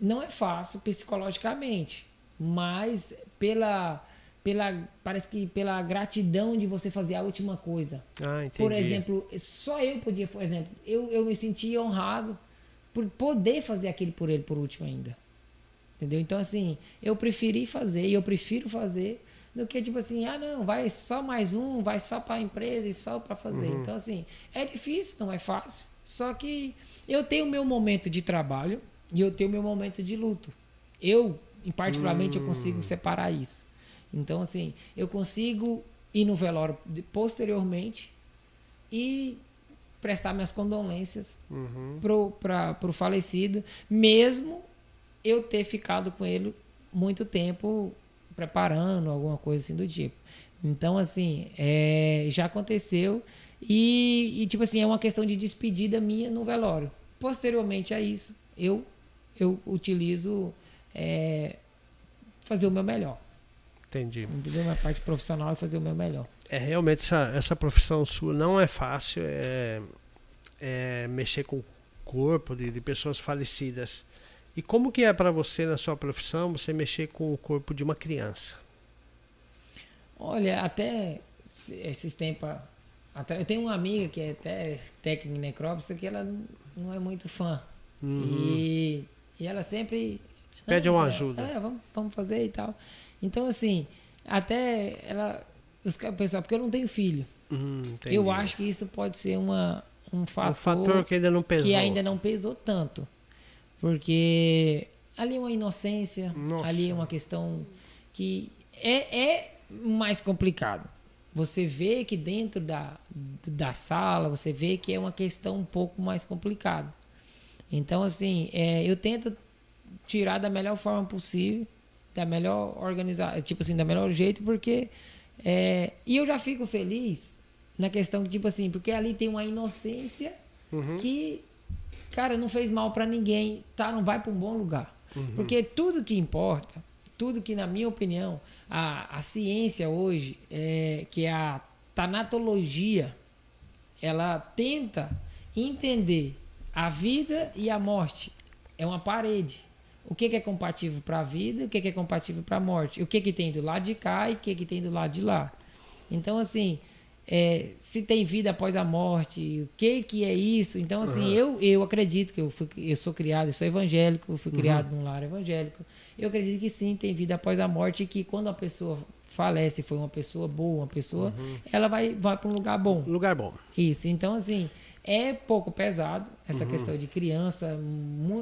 não é fácil psicologicamente, mas pela, pela parece que pela gratidão de você fazer a última coisa. Ah, entendi. Por exemplo, só eu podia, por exemplo, eu, eu me sentia honrado por poder fazer aquilo por ele por último ainda. Entendeu? Então, assim, eu preferi fazer e eu prefiro fazer do que tipo assim, ah, não, vai só mais um, vai só para a empresa e só para fazer. Então, assim, é difícil, não é fácil. Só que eu tenho o meu momento de trabalho e eu tenho o meu momento de luto. Eu, em particularmente, eu consigo separar isso. Então, assim, eu consigo ir no velório posteriormente e prestar minhas condolências Uhum. pro, pra, pro falecido, mesmo eu ter ficado com ele muito tempo preparando alguma coisa assim do tipo. Então, assim, é, já aconteceu e, e, tipo assim, é uma questão de despedida minha no velório. Posteriormente a isso, eu, eu utilizo é, fazer o meu melhor. Entendi. Entendeu? Minha parte profissional é fazer o meu melhor. É realmente essa, essa profissão sua não é fácil, é, é mexer com o corpo de, de pessoas falecidas. E como que é para você na sua profissão você mexer com o corpo de uma criança? Olha, até esses tempos atrás, eu tenho uma amiga que é até técnica em necrópsia que ela não é muito fã. E, e ela sempre Pede "Não, uma é, ajuda. É, vamos, vamos fazer e tal. Então, assim, até ela. Os, pessoal, porque eu não tenho filho. Hum. Eu acho que isso pode ser uma, um fator, um fator que ainda não pesou. que ainda não pesou tanto. Porque ali é uma inocência, Nossa. ali é uma questão que é, é mais complicado. Você vê que dentro da, da sala, você vê que é uma questão um pouco mais complicada. Então, assim, é, eu tento tirar da melhor forma possível, da melhor organizar, tipo assim, da melhor jeito, porque é, e eu já fico feliz na questão que tipo assim, porque ali tem uma inocência Uhum. que cara não fez mal pra ninguém, tá? Não vai pra um bom lugar, porque tudo que importa, tudo que na minha opinião a, a ciência hoje é que é a tanatologia ela tenta entender a vida e a morte. É uma parede. O que, que é compatível para a vida, o que, que é compatível para a morte. O que, que tem do lado de cá e o que, que tem do lado de lá. Então, assim, é, se tem vida após a morte, o que, que é isso. Então, assim, eu, eu acredito que eu, fui, eu sou criado, eu sou evangélico, eu fui criado num lar evangélico. Eu acredito que sim, tem vida após a morte e que quando a pessoa falece, foi uma pessoa boa, uma pessoa, ela vai, vai para um lugar bom. Lugar bom. Isso. Então, assim, é pouco pesado essa questão de criança.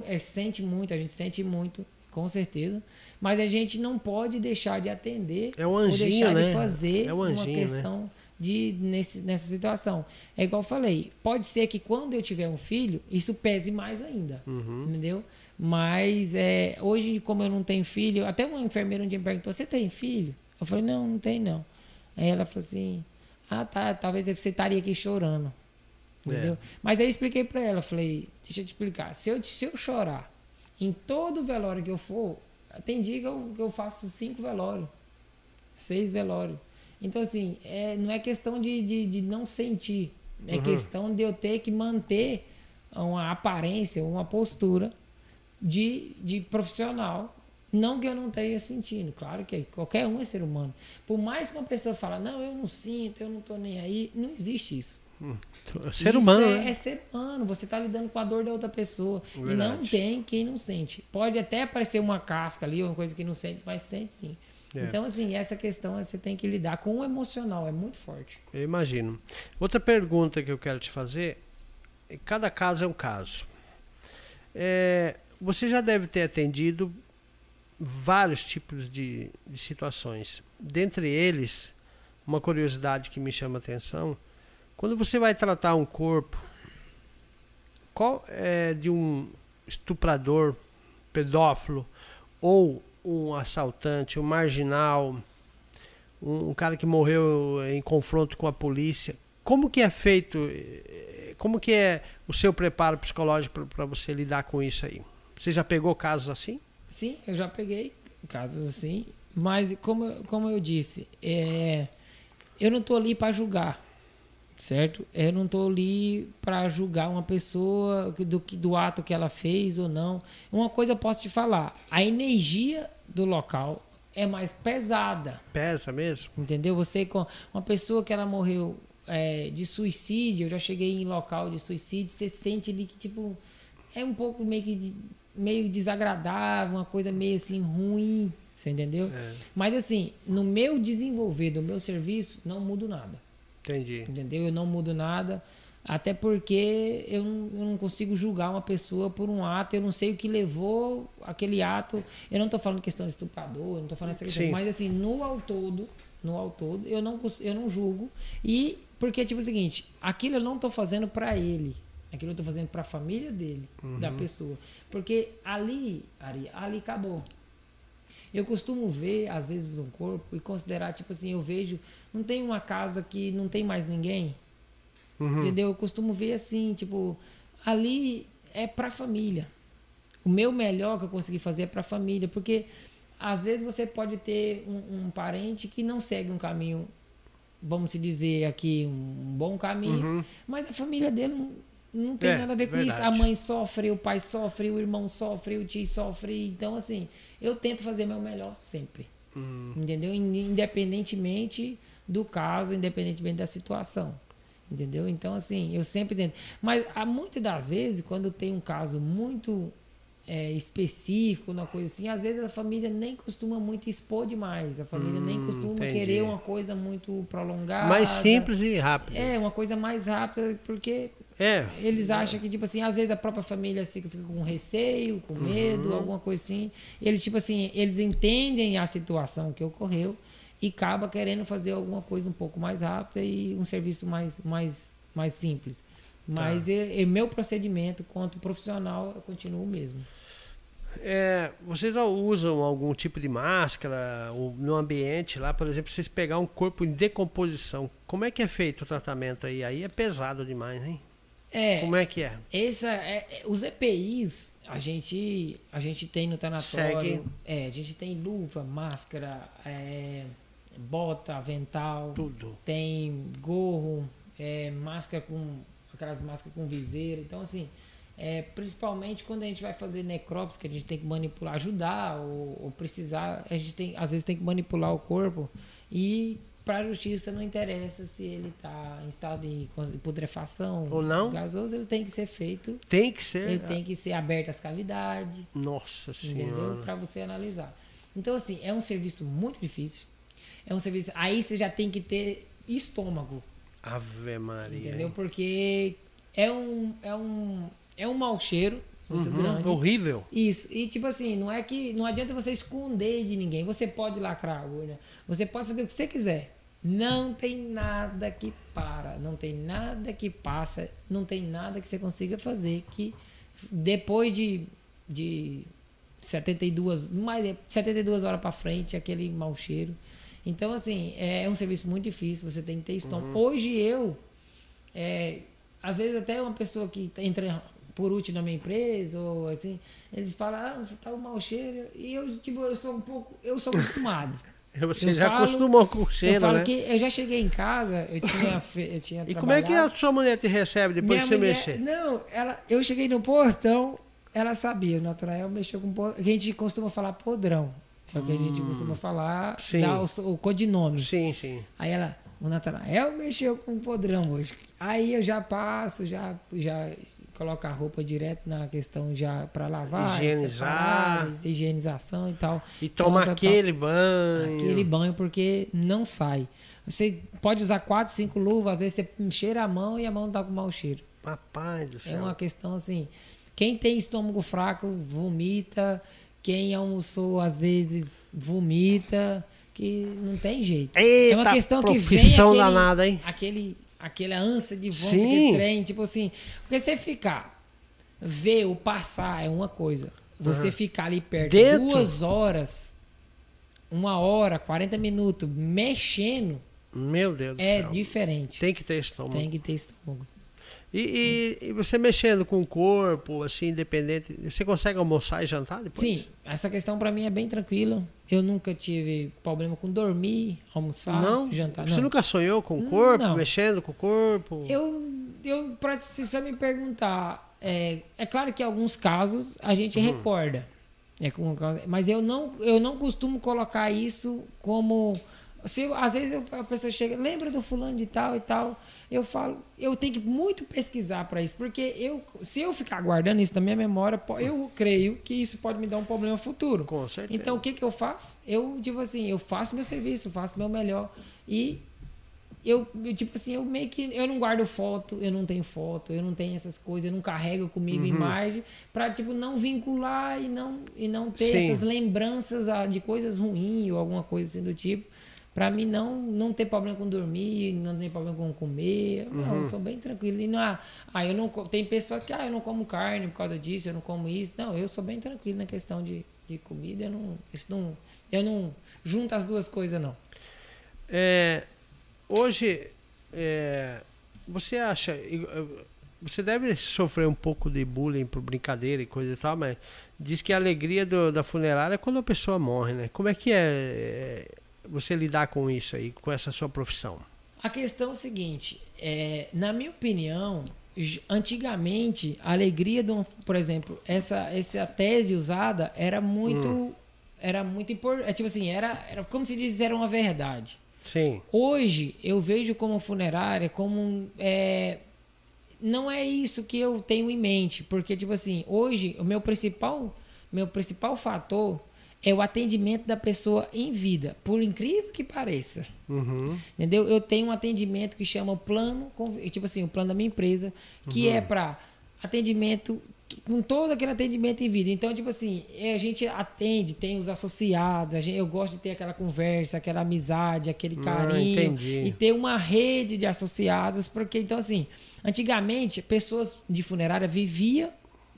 é, sente muito, a gente sente muito, com certeza. Mas a gente não pode deixar de atender É um ou anjinho, deixar né? de fazer É um uma anjinho, né? De nesse, nessa situação. É igual eu falei, pode ser que quando eu tiver um filho, isso pese mais ainda. Uhum. Entendeu? Mas é, hoje, como eu não tenho filho, até uma enfermeira um dia me perguntou: Você tem filho? Eu falei: Não, não tem não. Aí ela falou assim: Ah, tá, talvez você estaria aqui chorando. Entendeu? É. Mas aí eu expliquei pra ela: Falei, deixa eu te explicar. Se eu, se eu chorar em todo velório que eu for, tem dia que eu, que eu faço cinco velórios, seis velórios. Então, assim, é, não é questão de, de, de não sentir, é questão de eu ter que manter uma aparência, uma postura de, de profissional. Não que eu não esteja sentindo, claro que qualquer um é ser humano. Por mais que uma pessoa fale, não, eu não sinto, eu não tô nem aí, não existe isso. Ser Isso humano, é, né? é ser humano, você está lidando com a dor da outra pessoa. E não Verdade. tem quem não sente. Pode até aparecer uma casca ali, uma coisa que não sente, mas sente sim. É. Então, assim, essa questão você tem que lidar com o emocional, é muito forte. Eu imagino. Outra pergunta que eu quero te fazer: cada caso é um caso. É, você já deve ter atendido vários tipos de, de situações. Dentre eles, uma curiosidade que me chama a atenção: quando você vai tratar um corpo, qual é de um estuprador, pedófilo ou um assaltante, um marginal, um, um cara que morreu em confronto com a polícia. Como que é feito? eh, Como que é o seu preparo psicológico para você lidar com isso aí? Você já pegou casos assim? Sim, eu já peguei casos assim, mas como, como eu disse, é, eu não estou ali para julgar, certo? Eu não estou ali para julgar uma pessoa do, do ato que ela fez ou não. Uma coisa eu posso te falar: a energia do local é mais pesada. Pesa mesmo? Entendeu? Você com uma pessoa que ela morreu é, de suicídio, eu já cheguei em local de suicídio, você sente ali que tipo é um pouco meio que meio desagradável, uma coisa meio assim ruim, você entendeu? É, Mas assim, no meu desenvolver do meu serviço, não mudo nada, entendi. entendeu? Eu não mudo nada, até porque eu não, eu não consigo julgar uma pessoa por um ato, eu não sei o que levou aquele ato. Eu não estou falando questão de estuprador, eu não estou falando essa questão, Sim. mas assim, no ao todo, no ao todo, eu não, eu não julgo. E porque, tipo, é o seguinte, aquilo eu não estou fazendo para ele. Aquilo eu estou fazendo para a família dele, da pessoa. Porque ali, Ari, ali acabou. Eu costumo ver, às vezes, um corpo e considerar, tipo assim, eu vejo, não tem uma casa que não tem mais ninguém. Uhum. Entendeu? Eu costumo ver assim, tipo, ali é pra família. O meu melhor que eu consegui fazer é pra família, porque às vezes você pode ter um, um parente que não segue um caminho, vamos se dizer aqui, um bom caminho, mas a família dele não, não tem Uhum. É, nada a ver com isso. A verdade. mãe sofre, o pai sofre, o irmão sofre, o tio sofre. Então, assim, eu tento fazer meu melhor sempre. Hum, Entendeu? In- Independentemente do caso, independentemente da situação. Entendeu? Então, assim, eu sempre tento. Mas há muitas das vezes, quando tem um caso muito é, específico, uma coisa assim, às vezes a família nem costuma muito expor demais. A família nem Hum, costuma entendi. querer uma coisa muito prolongada. Mais simples e rápido. É, uma coisa mais rápida, porque É, eles acham que, tipo assim, às vezes a própria família fica, fica com receio, com medo, Uhum. alguma coisa assim. Eles, tipo assim, eles entendem a situação que ocorreu e acaba querendo fazer alguma coisa um pouco mais rápida e um serviço mais, mais, mais simples. Mas Tá. é, é meu procedimento quanto profissional, eu continuo o mesmo. É, vocês usam algum tipo de máscara no ambiente lá, por exemplo, vocês pegar um corpo em decomposição, como é que é feito o tratamento aí? Aí é pesado demais, hein? É, Como é que é? Essa, é, é, os EPIs, a gente, a gente tem no tanatório. Segue. É, a gente tem luva, máscara, é, bota, avental, Tudo. tem gorro, é, máscara com. aquelas máscaras com viseira. Então, assim, é, principalmente quando a gente vai fazer necrópsia, que a gente tem que manipular, ajudar ou, ou precisar, a gente tem, às vezes tem que manipular o corpo. E para a justiça não interessa se ele está em estado de putrefação Ou não. gasoso, ele tem que ser feito, Tem que ser. ele tem que ser aberto as cavidades, Nossa entendeu? senhora. Para você analisar. Então, assim, é um serviço muito difícil. É um serviço. Aí você já tem que ter estômago. Ave Maria. Entendeu? Porque é um, é um, é um mau cheiro muito Uhum, grande. Horrível. Isso. E tipo assim, não é que não adianta você esconder de ninguém. Você pode lacrar a agulha. Você pode fazer o que você quiser. Não tem nada que para, não tem nada que passa, não tem nada que você consiga fazer que depois de, de 72, mais de 72 horas para frente, aquele mau cheiro. Então, assim, é um serviço muito difícil, você tem que ter estômago. Hoje eu, é, às vezes até uma pessoa que entra por último na minha empresa, ou assim, eles falam, ah, você tá um mau cheiro. E eu, tipo, eu sou um pouco, eu sou acostumado. Você Eu já falo- acostumou com o eu cheiro, falo né? que eu já cheguei em casa, eu tinha, eu tinha E como é que a sua mulher te recebe depois de você Minha mexer? Não, ela, eu cheguei no portão, ela sabia, o Natanael mexeu com. A gente costuma falar podrão. É o que a gente costuma falar, Hum. Sim. dar o, o codinome. Sim, sim. Aí ela, o Natanael mexeu com podrão hoje. Aí eu já passo, já, já coloco a roupa direto na questão já para lavar, Higienizar. separar, higienização e tal. E toma Tal, tal, tal. aquele banho. Aquele banho porque não sai. Você pode usar quatro, cinco luvas, às vezes você cheira a mão e a mão tá com mau cheiro. Rapaz do É céu. uma questão assim. Quem tem estômago fraco vomita. Quem almoçou às vezes vomita. Que não tem jeito. é Eita, uma questão que vem aquele, danada, hein? aquele aquela ânsia de vômito, Sim. aquele trem, tipo assim. Porque você ficar ver o passar é uma coisa. Você ficar ali perto Dentro. duas horas, uma hora, 40 minutos mexendo Meu Deus do é céu. diferente. Tem que ter estômago. Tem que ter estômago. E, e- e você mexendo com o corpo, assim, independente, você consegue almoçar e jantar depois? Sim, essa questão pra mim é bem tranquila. Eu nunca tive problema com dormir, almoçar, Não? jantar. Você não. nunca sonhou com o corpo, Não. mexendo com o corpo? Eu, eu pra, se você me perguntar, é, é claro que em alguns casos a gente Uhum. recorda. É mas eu não, eu não costumo colocar isso como. Se, às vezes a pessoa chega, lembra do fulano de tal e tal. Eu falo, eu tenho que muito pesquisar para isso, porque eu, se eu ficar guardando isso na minha memória, eu creio que isso pode me dar um problema futuro. Com certeza. Então o que, que eu faço? Eu, tipo assim, eu faço meu serviço, faço meu melhor. E eu, eu, tipo assim, eu meio que. Eu não guardo foto, eu não tenho foto, eu não tenho essas coisas, eu não carrego comigo Uhum. imagem, pra, tipo, não vincular e não, e não ter Sim. essas lembranças ah, de coisas ruins ou alguma coisa assim do tipo. Pra mim não, não ter problema com dormir, não ter problema com comer. Não, Uhum. eu sou bem tranquilo. E não, ah, ah, eu não, tem pessoas que, ah, eu não como carne por causa disso, eu não como isso. Não, eu sou bem tranquilo na questão de, de comida. Eu não, isso não, eu não junto as duas coisas, não. É, hoje, é, você acha. Você deve sofrer um pouco de bullying por brincadeira e coisa e tal, mas diz que a alegria do- da funerária é quando a pessoa morre, né? Como é que é, é, você lidar com isso aí, com essa sua profissão? A questão é o seguinte, é, na minha opinião, antigamente a alegria de um, por exemplo, essa essa tese usada era muito era muito importante, tipo assim, era, era como se diz, era uma verdade. Sim. Hoje eu vejo como funerária como é, não é isso que eu tenho em mente, porque tipo assim, hoje o meu principal meu principal fator é o atendimento da pessoa em vida, por incrível que pareça. Uhum. Entendeu? Eu tenho um atendimento que chama o plano, tipo assim, o plano da minha empresa, que é para atendimento com todo aquele atendimento em vida. Então, tipo assim, é, a gente atende, tem os associados, a gente, eu gosto de ter aquela conversa, aquela amizade, aquele Ah, carinho entendi. e ter uma rede de associados, porque então assim, antigamente pessoas de funerária viviam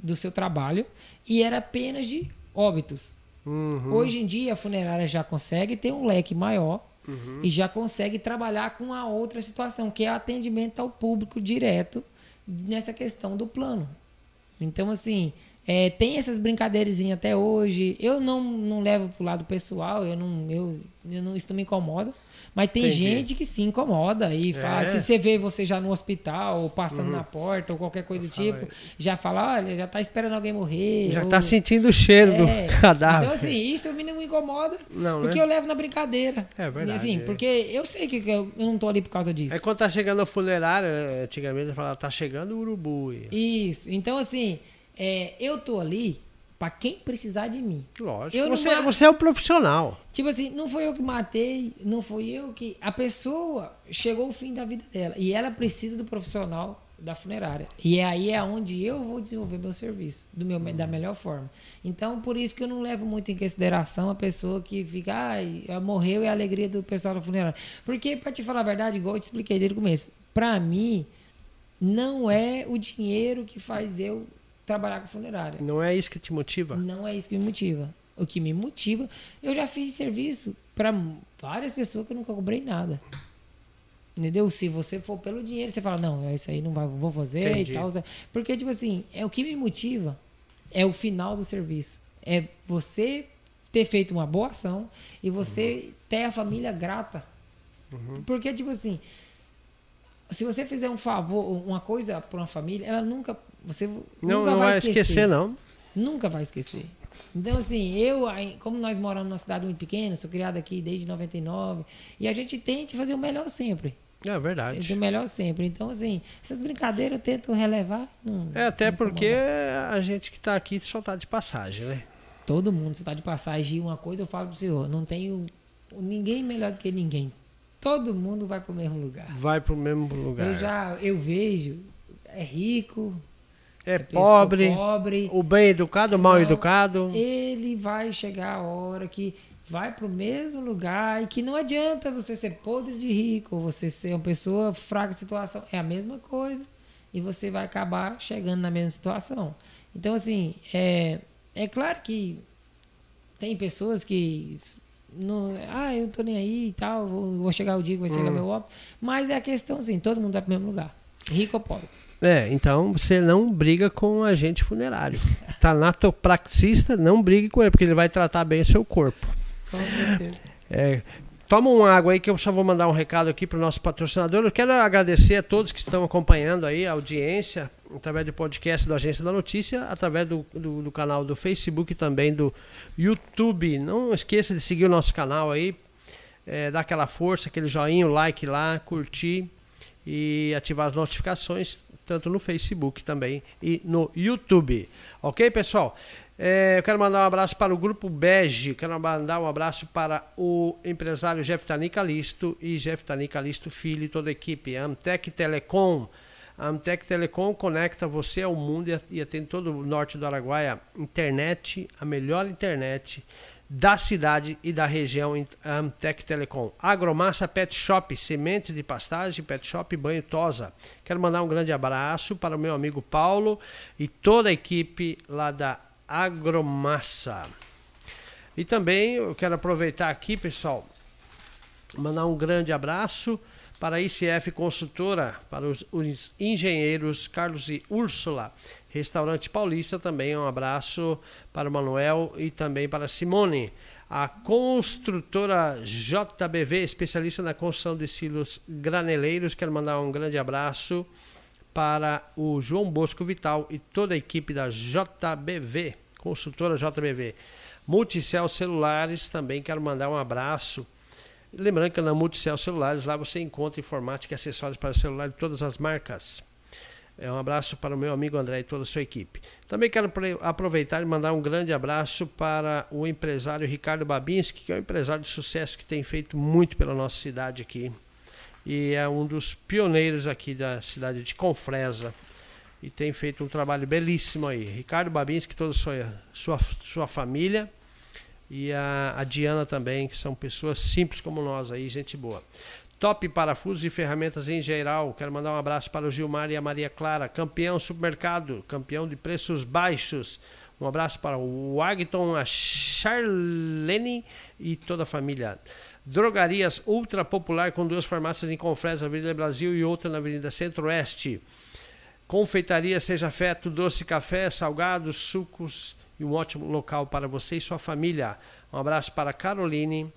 do seu trabalho e era apenas de óbitos. Uhum. Hoje em dia a funerária já consegue ter um leque maior Uhum. e já consegue trabalhar com a outra situação, que é o atendimento ao público direto nessa questão do plano. Então, assim, é, tem essas brincadeirazinhas até hoje. Eu não, não levo pro lado pessoal, eu não, eu, eu não, isso não me incomoda. Mas tem Entendi. gente que se incomoda e fala, É. se você vê você já no hospital, ou passando na porta, ou qualquer coisa do tipo, já fala, olha, já tá esperando alguém morrer. Já ou- tá sentindo o cheiro é, do cadáver. Então, assim, isso me não incomoda. Não, porque né? eu levo na brincadeira. É verdade, E, assim, é. porque eu sei que eu não tô ali por causa disso. É quando tá chegando a funerária, né, antigamente falava, tá chegando o urubu. Isso. Então, assim, é, eu tô ali Pra quem precisar de mim. Lógico. Você, ma- você é o profissional. Tipo assim, não foi eu que matei, não foi eu que. A pessoa chegou o fim da vida dela. E ela precisa do profissional da funerária. E é aí é onde eu vou desenvolver meu serviço do meu, da melhor forma. Então, por isso que eu não levo muito em consideração a pessoa que fica, ai, morreu é a alegria do pessoal da funerária. Porque, pra te falar a verdade, igual eu te expliquei desde o começo, pra mim, não é o dinheiro que faz eu trabalhar com funerária. Não é isso que te motiva? Não é isso que me motiva. O que me motiva, eu já fiz serviço para várias pessoas que eu nunca cobrei nada. Entendeu? Se você for pelo dinheiro, você fala, não, é isso aí não vai, vou fazer Entendi. e tal. Porque, tipo assim, é o que me motiva é o final do serviço. É você ter feito uma boa ação e você ter a família grata. Porque, tipo assim, se você fizer um favor, uma coisa para uma família, ela nunca. Você Não, nunca não vai esquecer, não. Nunca vai esquecer. Então, assim, eu, como nós moramos numa cidade muito pequena, sou criado aqui desde 99, e a gente tenta fazer o melhor sempre. É O verdade. melhor sempre. Então, assim, essas brincadeiras eu tento relevar. não- É, até porque a gente que tá aqui só tá de passagem, né? Todo mundo, você tá de passagem e uma coisa, eu falo pro senhor, não tenho ninguém melhor do que ninguém. Todo mundo vai pro mesmo lugar. Vai pro mesmo lugar. Eu já, eu vejo, é rico, É pobre, pobre, o bem educado, o mal educado. ele vai chegar a hora que vai pro mesmo lugar e que não adianta você ser podre de rico ou você ser uma pessoa fraca de situação. É a mesma coisa e você vai acabar chegando na mesma situação. Então, assim, é, é claro que tem pessoas que. Não, ah, eu não tô nem aí e tal, vou, vou chegar o dia que vai chegar meu óbito. Mas é a questão assim: todo mundo vai pro mesmo lugar, rico ou pobre. É, então você não briga com o agente funerário. Tanatopraxista, não brigue com ele, porque ele vai tratar bem o seu corpo. Com certeza. É, toma uma água aí que eu só vou mandar um recado aqui para o nosso patrocinador. Eu quero agradecer a todos que estão acompanhando aí a audiência através do podcast do Agência da Notícia, através do, do, do canal do Facebook e também do YouTube. Não esqueça de seguir o nosso canal aí, é, dar aquela força, aquele joinha, o like lá, curtir e ativar as notificações, tanto no Facebook também e no YouTube. Ok, pessoal? É, eu quero mandar um abraço para o Grupo Bege, quero mandar um abraço para o empresário Jeftani Calisto e Jeftani Calisto Filho e toda a equipe. Amtec Telecom. Amtec Telecom conecta você ao mundo e atende todo o norte do Araguaia. Internet, a melhor internet da cidade e da região Amtec Telecom. Agromassa Pet Shop, semente de pastagem, Pet Shop Banho Tosa. Quero mandar um grande abraço para o meu amigo Paulo e toda a equipe lá da Agromassa. E também eu quero aproveitar aqui, pessoal, mandar um grande abraço para a ICF Consultora, para os, os engenheiros Carlos e Úrsula, Restaurante Paulista também, um abraço para o Manuel e também para a Simone. A construtora JBV, especialista na construção de silos graneleiros, quero mandar um grande abraço para o João Bosco Vital e toda a equipe da JBV, construtora JBV. Multicel Celulares, também quero mandar um abraço. Lembrando que na Multicel Celulares, lá você encontra informática e acessórios para celular de todas as marcas. É um abraço para o meu amigo André e toda a sua equipe. Também quero aproveitar e mandar um grande abraço para o empresário Ricardo Babinski, que é um empresário de sucesso que tem feito muito pela nossa cidade aqui. E é um dos pioneiros aqui da cidade de Confresa. E tem feito um trabalho belíssimo aí. Ricardo Babinski, toda a sua, sua, sua família. E a, a Diana também, que são pessoas simples como nós aí, gente boa. Top parafusos e ferramentas em geral. Quero mandar um abraço para o Gilmar e a Maria Clara. Campeão supermercado, campeão de preços baixos. Um abraço para o Agton, a Charlene e toda a família. Drogarias Ultra Popular com duas farmácias em Confresa, Avenida Brasil e outra na Avenida Centro-Oeste. Confeitaria Seja Feto, doce café, salgados, sucos e um ótimo local para você e sua família. Um abraço para a Caroline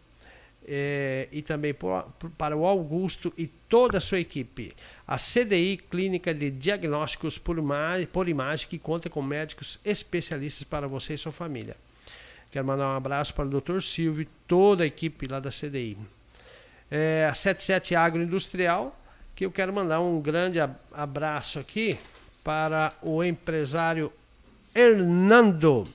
eh, e também por- para o Augusto e toda a sua equipe. A CDI Clínica de Diagnósticos por, ima- por Imagem, que conta com médicos especialistas para você e sua família. Quero mandar um abraço para o Dr. Silvio e toda a equipe lá da CDI. É, a 77 Agroindustrial, que eu quero mandar um grande ab- abraço aqui para o empresário Hernando.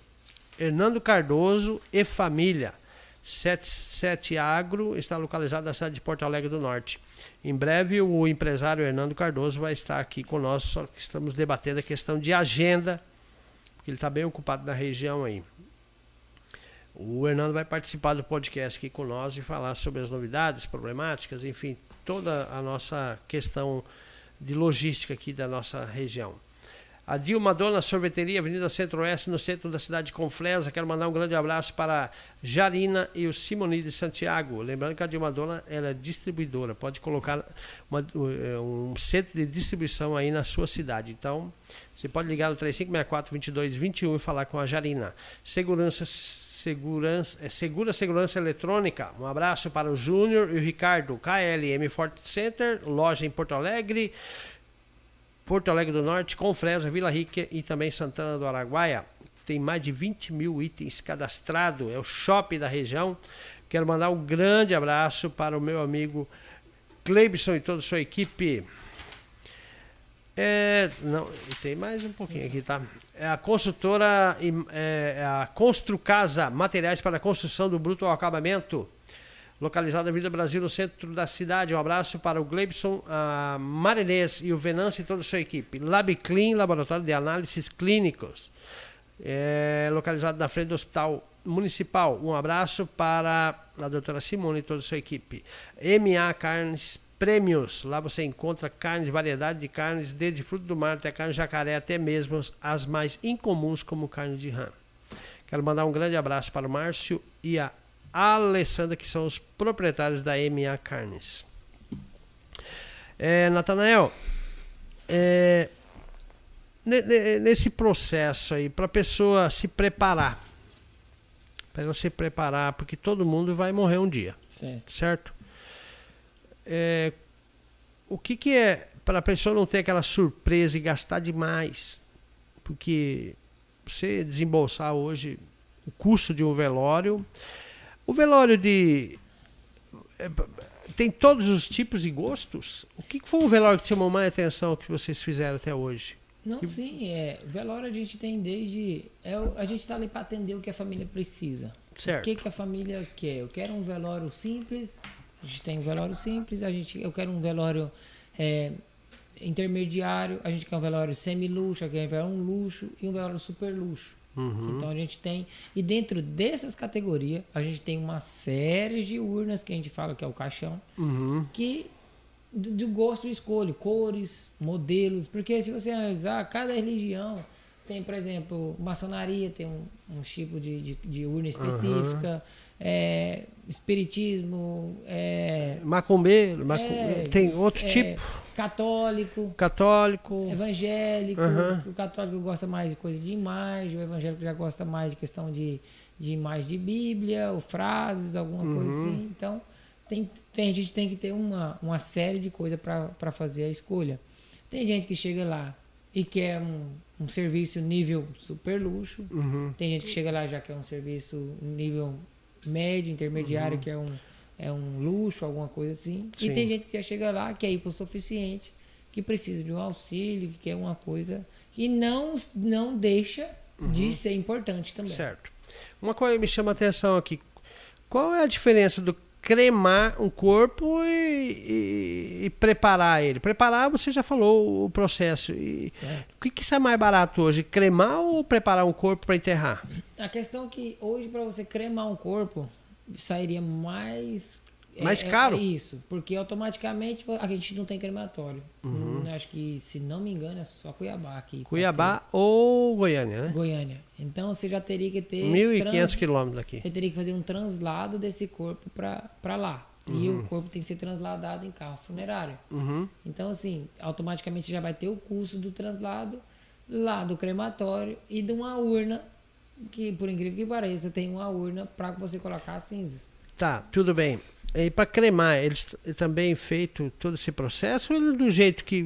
Hernando Cardoso e Família. 77 Agro está localizado na cidade de Porto Alegre do Norte. Em breve, o empresário Hernando Cardoso vai estar aqui conosco, só que estamos debatendo a questão de agenda, porque ele está bem ocupado na região aí. O Hernando vai participar do podcast aqui com nós e falar sobre as novidades, problemáticas, enfim, toda a nossa questão de logística aqui da nossa região. A Dilma Dona Sorveteria, Avenida Centro-Oeste, no centro da cidade de Confresa. Quero mandar um grande abraço para Jarina e o Simoni de Santiago. Lembrando que a Dilma Dona ela é distribuidora, pode colocar uma, é, um centro de distribuição aí na sua cidade. Então, você pode ligar no 3564-2221 e falar com a Jarina. Segurança, segurança, é, Segura Segurança Eletrônica. Um abraço para o Júnior e o Ricardo. KLM Fort Center, loja em Porto Alegre. Porto Alegre do Norte, Confresa, Vila Rica e também Santana do Araguaia. Tem mais de 20 mil itens cadastrados, é o shopping da região. Quero mandar um grande abraço para o meu amigo Cleibson e toda a sua equipe. É, não, tem mais um pouquinho aqui, tá? É a construtora, é, é a Construcasa, materiais para construção do bruto ao acabamento localizada na Avenida Brasil, no centro da cidade. Um abraço para o Gleibson, a Marinês e o Venâncio e toda a sua equipe. LabClean, Laboratório de Análises Clínicos, é, localizado na frente do Hospital Municipal. Um abraço para a doutora Simone e toda a sua equipe. MA Carnes Prêmios, lá você encontra carnes, variedade de carnes, desde fruto do mar até carne jacaré, até mesmo as mais incomuns como carne de rã. Quero mandar um grande abraço para o Márcio e a Alessandra, que são os proprietários da MA Carnes. É, Natanael, é, nesse processo aí, para a pessoa se preparar, para ela se preparar, porque todo mundo vai morrer um dia, certo? certo? É, o que, que é para a pessoa não ter aquela surpresa e gastar demais? Porque você desembolsar hoje o custo de um velório o velório de. É, tem todos os tipos e gostos? O que foi o velório que chamou mais atenção que vocês fizeram até hoje? Não, que... sim, é. Velório a gente tem desde. É, a gente está ali para atender o que a família precisa. Certo. O que, que a família quer? Eu quero um velório simples. A gente tem um velório simples. A gente, eu quero um velório é, intermediário. A gente quer um velório semi-luxo. A gente quer um luxo e um velório super luxo. Uhum. Então a gente tem. E dentro dessas categorias, a gente tem uma série de urnas que a gente fala que é o caixão, uhum. que do, do gosto escolho, cores, modelos, porque se você analisar, cada religião tem, por exemplo, maçonaria tem um, um tipo de, de, de urna específica. Uhum é, espiritismo, é, macumbeiro, é, tem outro é, tipo. Católico. Católico. Evangélico. Uhum. O católico gosta mais de coisa de imagem, o evangélico já gosta mais de questão de, de imagem de Bíblia, ou frases, alguma uhum. coisa assim. Então, tem, tem, a gente tem que ter uma, uma série de coisas para fazer a escolha. Tem gente que chega lá e quer um, um serviço nível super luxo. Uhum. Tem gente que chega lá já quer um serviço nível médio, intermediário, uhum. que é um, é um luxo, alguma coisa assim. Sim. E tem gente que já chega lá, que é hipossuficiente, que precisa de um auxílio, que quer uma coisa que não, não deixa uhum. de ser importante também. Certo. Uma coisa que me chama a atenção aqui, qual é a diferença do cremar um corpo e, e, e, preparar ele. Preparar, você já falou o processo. E, o que, que é mais barato hoje, cremar ou preparar um corpo para enterrar? A questão é que hoje, para você cremar um corpo, sairia mais mais é, caro? É, isso, porque automaticamente a gente não tem crematório. Uhum. Hum, acho que, se não me engano, é só Cuiabá aqui. Cuiabá ou Goiânia, né? Goiânia. Então você já teria que ter. 1.500 trans... quilômetros daqui. Você teria que fazer um translado desse corpo para lá. Uhum. E o corpo tem que ser transladado em carro funerário. Uhum. Então, assim, automaticamente já vai ter o custo do translado lá do crematório e de uma urna, que por incrível que pareça, tem uma urna para você colocar as cinzas. Tá, tudo bem. E para cremar, eles também feito todo esse processo ou ele do jeito que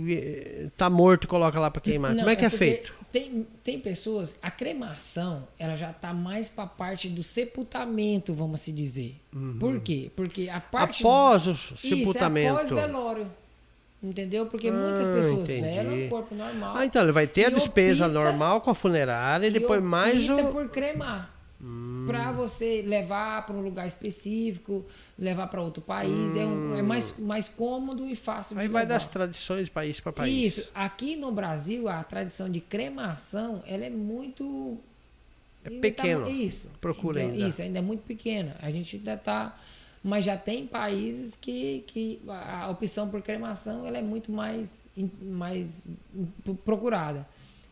está morto coloca lá para queimar? Não, Como é que é, é feito? Tem, tem pessoas, a cremação, ela já está mais para a parte do sepultamento, vamos se dizer. Uhum. Por quê? Porque a parte após o sepultamento. Isso, é após velório. Entendeu? Porque ah, muitas pessoas velam o corpo normal. Ah, então ele vai ter a despesa opta, normal com a funerária e, depois mais o por cremar. para você levar para um lugar específico, levar para outro país. É, um, é mais, mais cômodo e fácil Aí vai levar. das tradições de país para país. Isso. Aqui no Brasil, a tradição de cremação, ela é muito... É ainda pequeno. Tá, isso. Procura Então, ainda. Isso, ainda é muito pequena. A gente ainda tá... Mas já tem países que, que a opção por cremação ela é muito mais, mais procurada.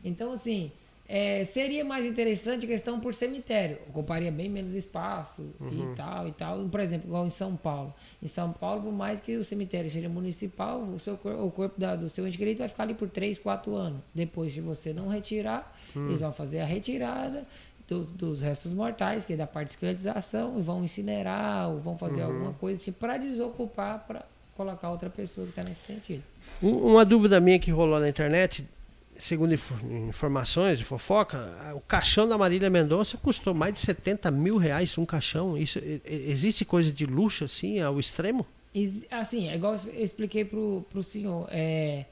Então, assim, é, seria mais interessante a questão por cemitério. Ocuparia bem menos espaço Uhum. e tal e tal. Por exemplo, igual em São Paulo. Em São Paulo, por mais que o cemitério seja municipal, o, seu, o corpo da- do seu ente querido vai ficar ali por 3, 4 anos. Depois, se você não retirar, Hum. eles vão fazer a retirada dos, dos restos mortais, que é da parte de escleretização, e vão incinerar, ou vão fazer Uhum. alguma coisa tipo, para desocupar, para colocar outra pessoa que está nesse sentido. Um- Uma dúvida minha que rolou na internet, segundo info- informações de fofoca, o caixão da Marília Mendonça custou mais de 70 mil reais um caixão. Isso, existe coisa de luxo assim, ao extremo? Ex- Assim, é igual eu expliquei pro, pro senhor. É,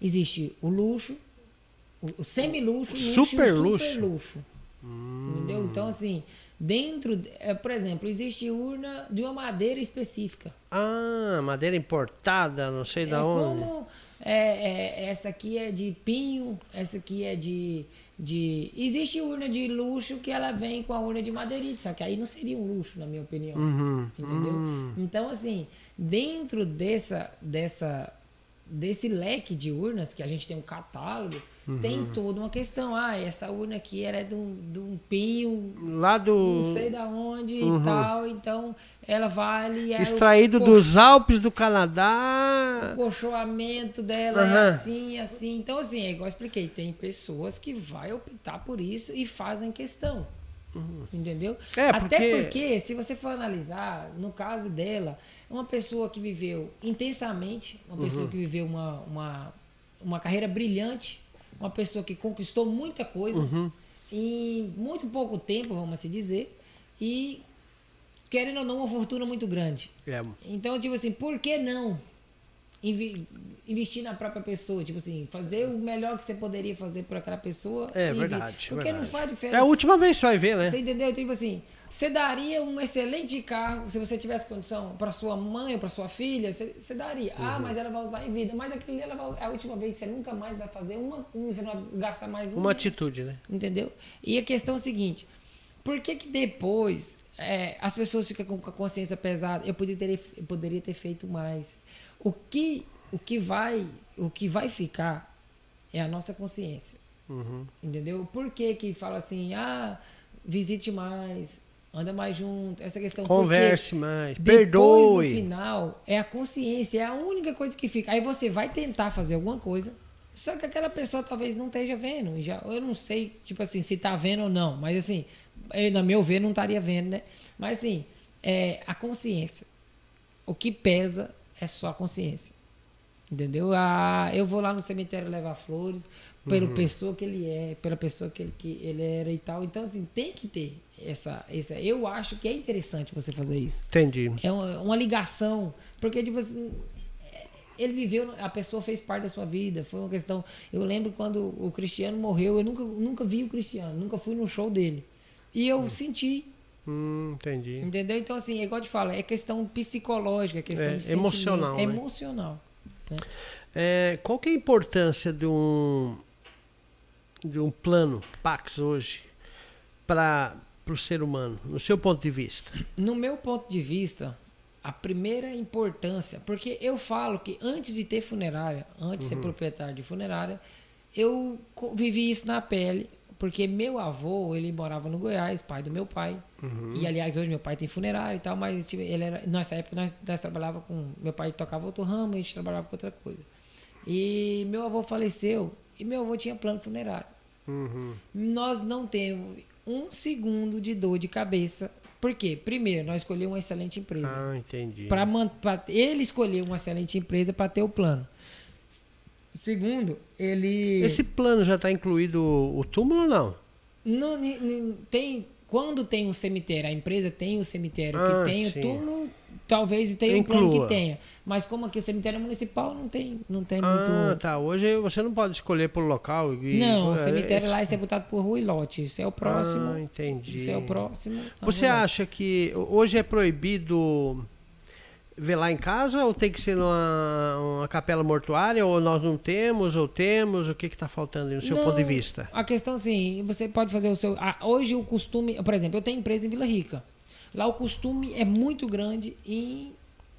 existe o luxo, o, o semi-luxo, luxo e o Super luxo. super luxo. Entendeu? Então, assim, dentro. é, por exemplo, existe urna de uma madeira específica. Ah, madeira importada, não sei É da onde. como é, é, essa aqui é de pinho, essa aqui é de, de. Existe urna de luxo que ela vem com a urna de madeirite, só que aí não seria um luxo, na minha opinião. Uhum. Entendeu? Então, assim, dentro dessa, dessa, desse leque de urnas, que a gente tem um catálogo, Uhum. tem toda uma questão. Ah, essa urna aqui ela é de um, de um pinho, Lá do. não sei da onde e tal, então ela vale. é Extraído dos Alpes do Canadá. o colchoamento dela é Aham. assim, assim. Então, assim, é igual eu expliquei, tem pessoas que vai optar por isso e fazem questão. Entendeu? É, Até porque- porque, se você for analisar, no caso dela, uma pessoa que viveu intensamente, uma Uhum. pessoa que viveu uma, uma, uma carreira brilhante, uma pessoa que conquistou muita coisa Uhum. em muito pouco tempo, vamos assim dizer, e querendo ou não, uma fortuna muito grande. É, Então, tipo assim, por que não invi- investir na própria pessoa? Tipo assim, fazer o melhor que você poderia fazer por aquela pessoa. é verdade. Porque verdade. não faz É a diferença. última vez que você vai ver, né? Você entendeu? Tipo assim, você daria um excelente carro se você tivesse condição para sua mãe ou para sua filha, você, você daria. Uhum. Ah, mas ela vai usar em vida. Mas aquele ela vai, é a última vez que você nunca mais vai fazer uma, um, você não vai gastar mais um. Uma atitude, né? Entendeu? E a questão é a seguinte: por que, que depois é, as pessoas ficam com a consciência pesada? Eu poderia ter, eu poderia ter feito mais. O que, o que vai, o que vai ficar é a nossa consciência. Uhum. Entendeu? por que que fala assim, ah, visite mais, anda mais junto, essa questão. Converse mais, Depois, perdoe. no final, é a consciência, é a única coisa que fica. Aí você vai tentar fazer alguma coisa, só que aquela pessoa talvez não esteja vendo. Já, eu não sei, tipo assim, se tá vendo ou não, mas assim, na meu ver, não estaria vendo, né? Mas assim, é, a consciência. O que pesa é só a consciência. Entendeu? Ah, eu vou lá no cemitério levar flores pela Uhum. pessoa que ele é, pela pessoa que ele, que ele era e tal. Então, assim, tem que ter essa, essa. Eu acho que é interessante você fazer isso. Entendi. É uma, uma ligação. Porque, tipo assim, ele viveu, a pessoa fez parte da sua vida. Foi uma questão. Eu lembro quando o Cristiano morreu, eu nunca, nunca vi o Cristiano, nunca fui no show dele. E eu senti, Hum, entendi. entendeu? Então, assim, é igual eu te falo, é questão psicológica, é questão É, de emocional, É né? emocional. né? É, qual que é a importância de um de um plano Pax hoje para o ser humano, no seu ponto de vista? No meu ponto de vista, a primeira importância, porque eu falo que antes de ter funerária, antes de ser proprietário de funerária, eu vivi isso na pele, porque meu avô, ele morava no Goiás, pai do meu pai. E aliás, hoje meu pai tem funerária e tal, mas tipo, ele era, nessa época nós, nós trabalhava com, meu pai tocava outro ramo, a gente trabalhava com outra coisa. E meu avô faleceu e meu avô tinha plano funerário Uhum. nós não temos um segundo de dor de cabeça. Por quê? Primeiro, nós escolhemos uma excelente empresa. Ah, entendi. Pra pra- ele escolheu uma excelente empresa para ter o plano. Segundo, ele. Esse plano já está incluído o túmulo ou não? Não, ni- ni- tem, quando tem um cemitério, a empresa tem o cemitério Ah, que tem sim. o túmulo, talvez tenha um plano Inclua. que tenha. Mas como aqui o cemitério é municipal, não tem, não tem Ah, muito. tá. Hoje você não pode escolher pelo local. E, Não, o é, cemitério esse- lá é sepultado por rua e lote. Isso é o próximo. Ah, entendi. Isso é o próximo. então Você acha que hoje é proibido velar em casa ou tem que ser numa uma capela mortuária ou nós não temos ou temos? O que está faltando no seu Não, ponto de vista? A questão assim, você pode fazer o seu. ah, hoje o costume, por exemplo, eu tenho empresa em Vila Rica. Lá o costume é muito grande em,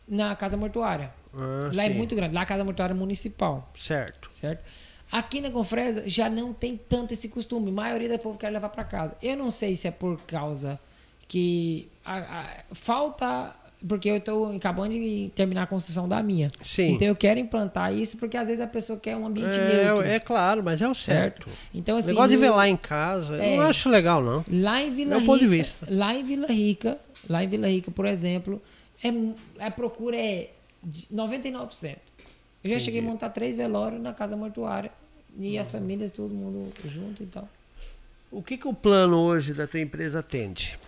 na casa mortuária. Ah, lá é sim. muito grande. Lá a casa mortuária é municipal, Certo. certo? Aqui na Confresa já não tem tanto esse costume. A maioria do povo quer levar para casa. Eu não sei se é por causa que a- a- falta. Porque eu estou acabando de terminar a construção da minha. Sim. Então eu quero implantar isso porque às vezes a pessoa quer um ambiente neutro. É, é claro, mas é o certo. Então, O assim. negócio de velar em casa, É. eu não acho legal, não. Lá em Vila Meu Rica, ponto de vista. lá em Vila Rica, lá em Vila Rica, por exemplo, é, a procura é de 99%. Eu já cheguei a montar três velórios na casa mortuária e as famílias, todo mundo junto e tal. O que, que o plano hoje da tua empresa atende?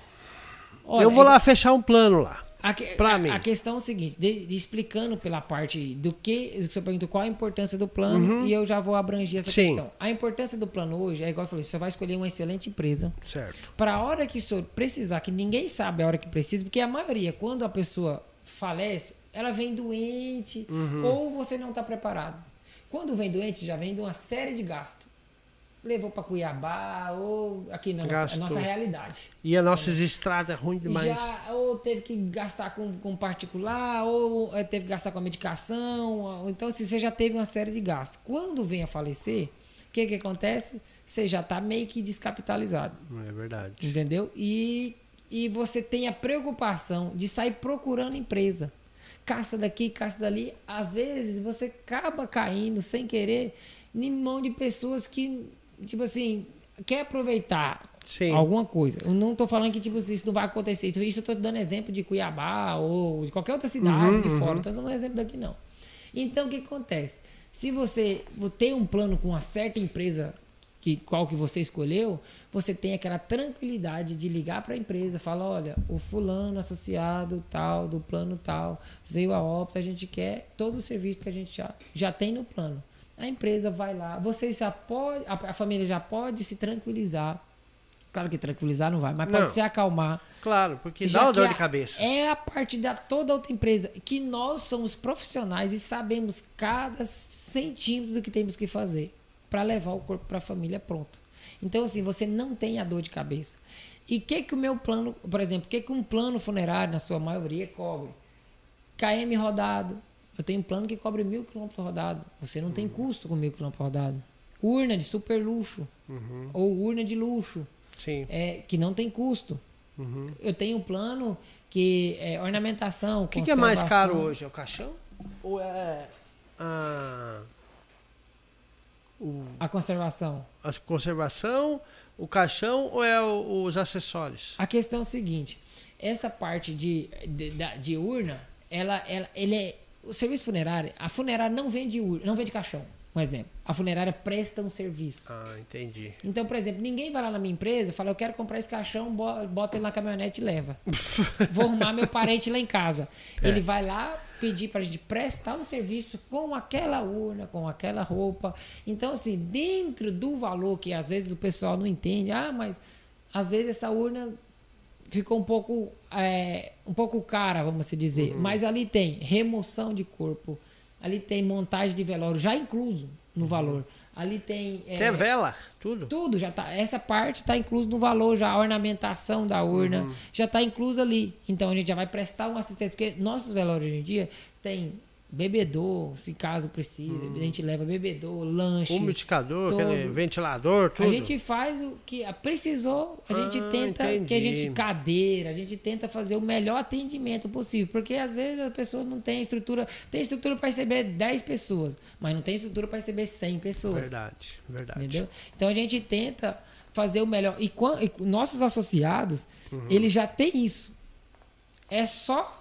Olha, eu vou lá fechar um plano lá. A, que- pra mim. a questão é o seguinte, de, de explicando pela parte do que, você perguntou, qual a importância do plano, e eu já vou abranger essa Uhum. Sim. questão. A importância do plano hoje é igual eu falei, você vai escolher uma excelente empresa, Certo. para a hora que o senhor precisar, que ninguém sabe a hora que precisa, porque a maioria, quando a pessoa falece, ela vem doente Uhum. ou você não está preparado. Quando vem doente, já vem de uma série de gastos. Levou para Cuiabá ou aqui na nossa, nossa realidade. E as nossas estradas é ruim demais. Já ou teve que gastar com, com particular, ou eh, teve que gastar com a medicação. ou- então, assim, você já teve uma série de gastos. Quando vem a falecer, o que, que acontece? Você já está meio que descapitalizado. É verdade. Entendeu? E, e você tem a preocupação de sair procurando empresa. Caça daqui, caça dali. Às vezes você acaba caindo sem querer em mão de pessoas que, tipo assim, quer aproveitar Sim. alguma coisa. Eu não tô falando que tipo, assim, isso não vai acontecer. Então, Isso eu tô dando exemplo de Cuiabá ou de qualquer outra cidade de fora. Não tô dando exemplo daqui, não. Então, o que acontece? Se você tem um plano com uma certa empresa que qual que você escolheu, você tem aquela tranquilidade de ligar para a empresa, falar, olha, o fulano associado tal do plano tal veio a óbito, a gente quer todo o serviço que a gente já, já tem no plano. A empresa vai lá, você já pode, a, a família já pode se tranquilizar. Claro que tranquilizar não vai, mas pode Não. se acalmar. Claro, porque Já dá uma dor de cabeça. É a parte da toda outra empresa que nós somos profissionais e sabemos cada centímetro do que temos que fazer para levar o corpo para a família pronto. Então assim, você não tem a dor de cabeça. E o que que o meu plano, por exemplo, o que que um plano funerário na sua maioria cobre? KM rodado. Eu tenho um plano que cobre mil quilômetros rodado. Você não tem custo com mil quilômetros rodado. Urna de super luxo ou urna de luxo Sim. é, que não tem custo. Eu tenho um plano que é ornamentação. O que, que é mais caro hoje? É o caixão? Ou é a, o- A conservação. a conservação, o caixão ou é o- os acessórios? A questão é o seguinte: essa parte de, de, de urna, ela, ela, ele é. O serviço funerário, a funerária não vende não vende caixão. Um exemplo. A funerária presta um serviço. Ah, entendi. Então, por exemplo, ninguém vai lá na minha empresa e fala, eu quero comprar esse caixão, bo- bota ele na caminhonete e leva. Vou arrumar meu parente lá em casa. É. Ele vai lá pedir pra gente prestar um serviço com aquela urna, com aquela roupa. Então, assim, dentro do valor que às vezes o pessoal não entende, ah, mas às vezes essa urna ficou um pouco, é, um pouco cara, vamos assim dizer. Uhum. Mas ali tem remoção de corpo, ali tem montagem de velório já incluso no valor. Ali tem é, Até vela, tudo. tudo já tá. Essa parte está incluso no valor já, a ornamentação da urna Uhum. já está incluso ali. Então a gente já vai prestar uma assistência, porque nossos velórios hoje em dia tem bebedor, se caso precisa, a gente leva bebedor, lanche. Umidificador, todo. ventilador, tudo. A gente faz o que precisou, a gente Ah, tenta que a entendi. gente cadeira, a gente tenta fazer o melhor atendimento possível, porque às vezes a pessoa não tem estrutura, tem estrutura para receber 10 pessoas, mas não tem estrutura para receber 100 pessoas. Verdade, verdade. Entendeu? Então a gente tenta fazer o melhor. E, quan- e nossos associados, eles já têm isso. É só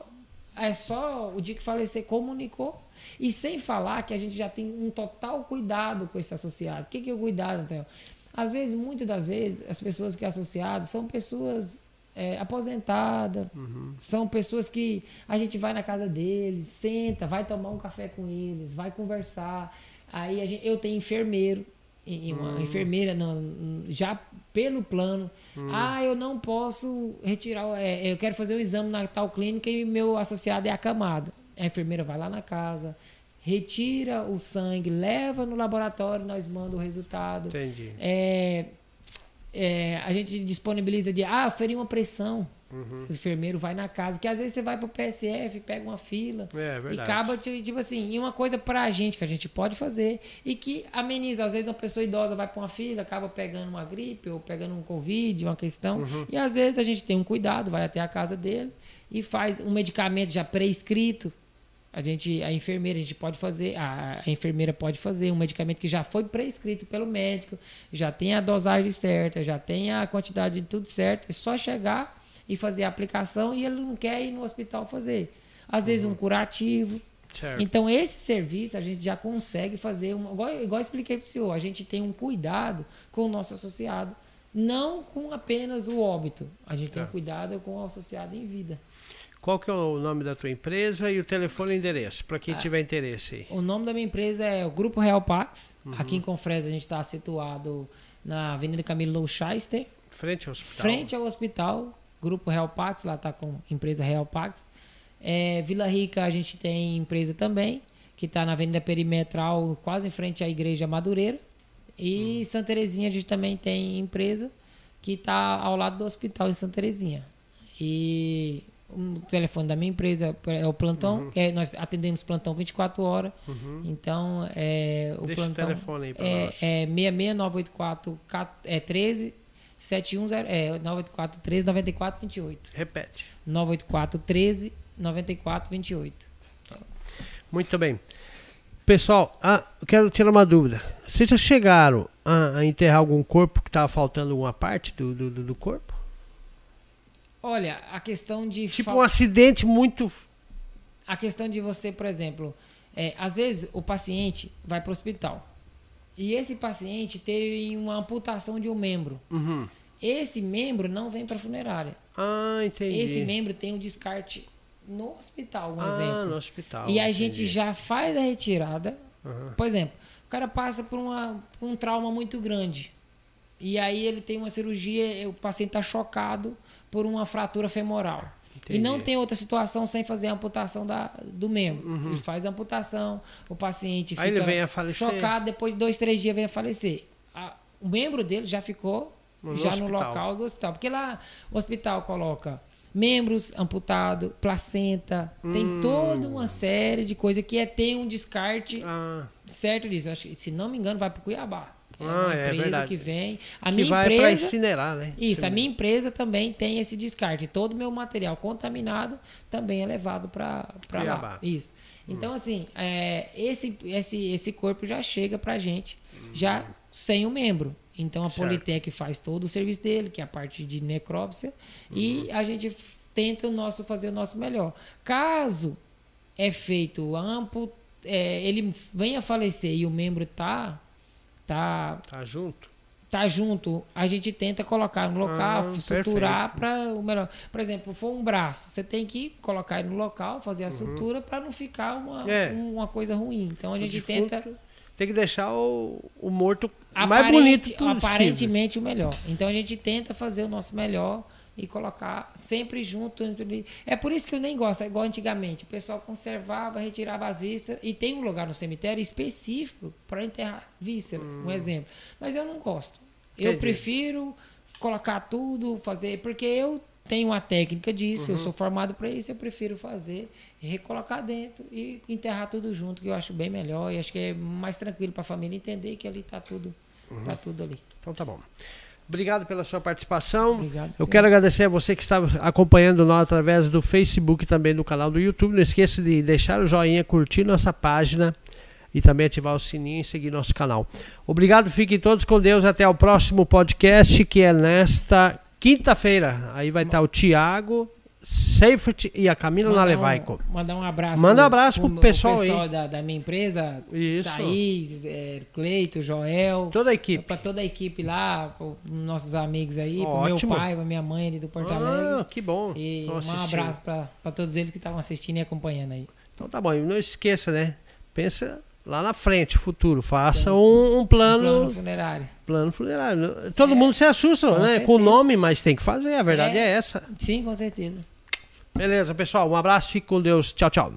é só o dia que falecer comunicou. E sem falar que a gente já tem um total cuidado com esse associado. O que, que é o cuidado, Antônio? Às vezes, muitas das vezes, as pessoas que é associado são pessoas é, aposentada. Uhum. São pessoas que a gente vai na casa deles, senta, vai tomar um café com eles, vai conversar. Aí a gente, eu tenho enfermeiro, e uma Hum. enfermeira não, já pelo plano. Hum. Ah, eu não posso retirar, é, eu quero fazer um exame na tal clínica e meu associado é acamado. A enfermeira vai lá na casa, retira o sangue, leva no laboratório, nós manda o resultado. Entendi. É, é, a gente disponibiliza de ah, ferir uma pressão. Uhum. O enfermeiro vai na casa, que às vezes você vai pro PSF, pega uma fila É e verdade. acaba, ti- tipo assim, e uma coisa pra gente que a gente pode fazer e que ameniza. Às vezes uma pessoa idosa vai pra uma fila, acaba pegando uma gripe ou pegando um Covid, uma questão. Uhum. E às vezes a gente tem um cuidado, vai até a casa dele e faz um medicamento já prescrito. A gente, a enfermeira, a gente pode fazer, a, a enfermeira pode fazer um medicamento que já foi prescrito pelo médico, já tem a dosagem certa, já tem a quantidade de tudo certo. É só chegar e fazer a aplicação e ele não quer ir no hospital fazer. Às vezes um curativo. Certo. Então, esse serviço a gente já consegue fazer, uma, igual, igual eu expliquei para o senhor, a gente tem um cuidado com o nosso associado, não com apenas o óbito. A gente tem Tá. um cuidado com o associado em vida. Qual que é o nome da tua empresa e o telefone e endereço, para Ah. quem tiver interesse aí. O nome da minha empresa é o Grupo Real Pax. Uhum. Aqui em Confresa a gente está situado na Avenida Camilo Loucheister, Frente ao hospital. frente ao hospital. Grupo Real Pax, lá está com empresa Real Pax. É, Vila Rica a gente tem empresa também, que está na Avenida Perimetral, quase em frente à Igreja Madureira. E Santa Terezinha a gente também tem empresa, que está ao lado do hospital em Santa Terezinha. E o telefone da minha empresa é o plantão, é, nós atendemos plantão 24 horas. Então, é, o Deixa o plantão telefone aí pra é, nós. é 66984 é 13 710 é 984 13 94 28. Repete. 984 13 94 28. Muito bem. Pessoal, ah, eu quero tirar uma dúvida. Vocês já chegaram a, a enterrar algum corpo que estava faltando alguma parte do, do, do- corpo? Olha, a questão de Tipo um acidente muito. a questão de você, por exemplo, é, às vezes o paciente vai para o hospital e esse paciente teve uma amputação de um membro. Uhum. Esse membro não vem para a funerária. Ah, entendi. Esse membro tem um descarte no hospital, um ah, exemplo. no hospital. E a entendi. gente já faz a retirada. Aham. Por exemplo, o cara passa por, uma, por um trauma muito grande. E aí ele tem uma cirurgia, o paciente está chocado por uma fratura femoral. Entendi. E não tem outra situação sem fazer a amputação da, do membro. Ele faz a amputação, o paciente Uhum. Aí fica ele vem a falecer. chocado, depois de dois, três dias vem a falecer. A- o membro dele já ficou No já no hospital. local do hospital. Porque lá o hospital coloca membros amputados, placenta, Hum. tem toda uma série de coisas que é tem um descarte Ah, certo disso. Acho que, se não me engano, vai para Cuiabá. É Ah, uma é empresa verdade. que vem. A que minha vai para empresa. incinerar, né? Isso, a Incinerar. minha empresa também tem esse descarte. Todo o meu material contaminado também é levado para lá. Isso. Hum. Então, assim, é, esse, esse, esse corpo já chega para gente, já sem o membro. Então, a Certo. Politec faz todo o serviço dele, que é a parte de necrópsia, Uhum. e a gente tenta o nosso fazer o nosso melhor. Caso é feito amplo, é, ele venha a falecer e o membro tá tá Tá junto? tá junto, a gente tenta colocar no local, Ah, suturar para o melhor. Por exemplo, for um braço, você tem que colocar ele no local, fazer a sutura para não ficar uma, Uhum. É. uma coisa ruim. Então a gente tenta Tem que deixar o, o morto mais aparente- bonito possível. aparentemente o melhor. Então a gente tenta fazer o nosso melhor e colocar sempre junto. É por isso que eu nem gosto, é igual antigamente. O pessoal conservava, retirava as vísceras e tem um lugar no cemitério específico para enterrar vísceras, um exemplo. Mas eu não gosto. Eu Hum. Entendi. prefiro colocar tudo, fazer, porque eu tenho uma técnica disso, Uhum. eu sou formado para isso, eu prefiro fazer, recolocar dentro e enterrar tudo junto, que eu acho bem melhor e acho que é mais tranquilo para a família entender que ali tá tudo, Uhum. tá tudo ali. Então tá bom. Obrigado pela sua participação. Obrigado, Eu quero agradecer a você que está acompanhando nós através do Facebook e também do canal do YouTube. Não esqueça de deixar o joinha, curtir nossa página e também ativar o sininho e seguir nosso canal. Obrigado, fiquem todos com Deus. Até o próximo podcast, que é nesta quinta-feira. Aí vai estar o Tiago Safety e a Camila Mandar Nalevaico. Um, mandar um abraço. Manda um abraço pro pessoal aí. da, da minha empresa. Isso. Thaís, é, Cleito, Joel. Toda a equipe. Pra toda a equipe lá, nossos amigos aí, pro Ótimo. meu pai, pra minha mãe ali do Porto Ah, Alegre. que bom. E um abraço pra, pra todos eles que estavam assistindo e acompanhando aí. Então tá bom, e não esqueça, né? Pensa lá na frente, futuro. Faça um, um plano, Plano plano, funerário. funerário. Todo É, mundo se assusta, com né? certeza. Com o nome, mas tem que fazer. A verdade é, É. essa. Sim, com certeza. Beleza, pessoal. Um abraço, fique com Deus. Tchau, tchau.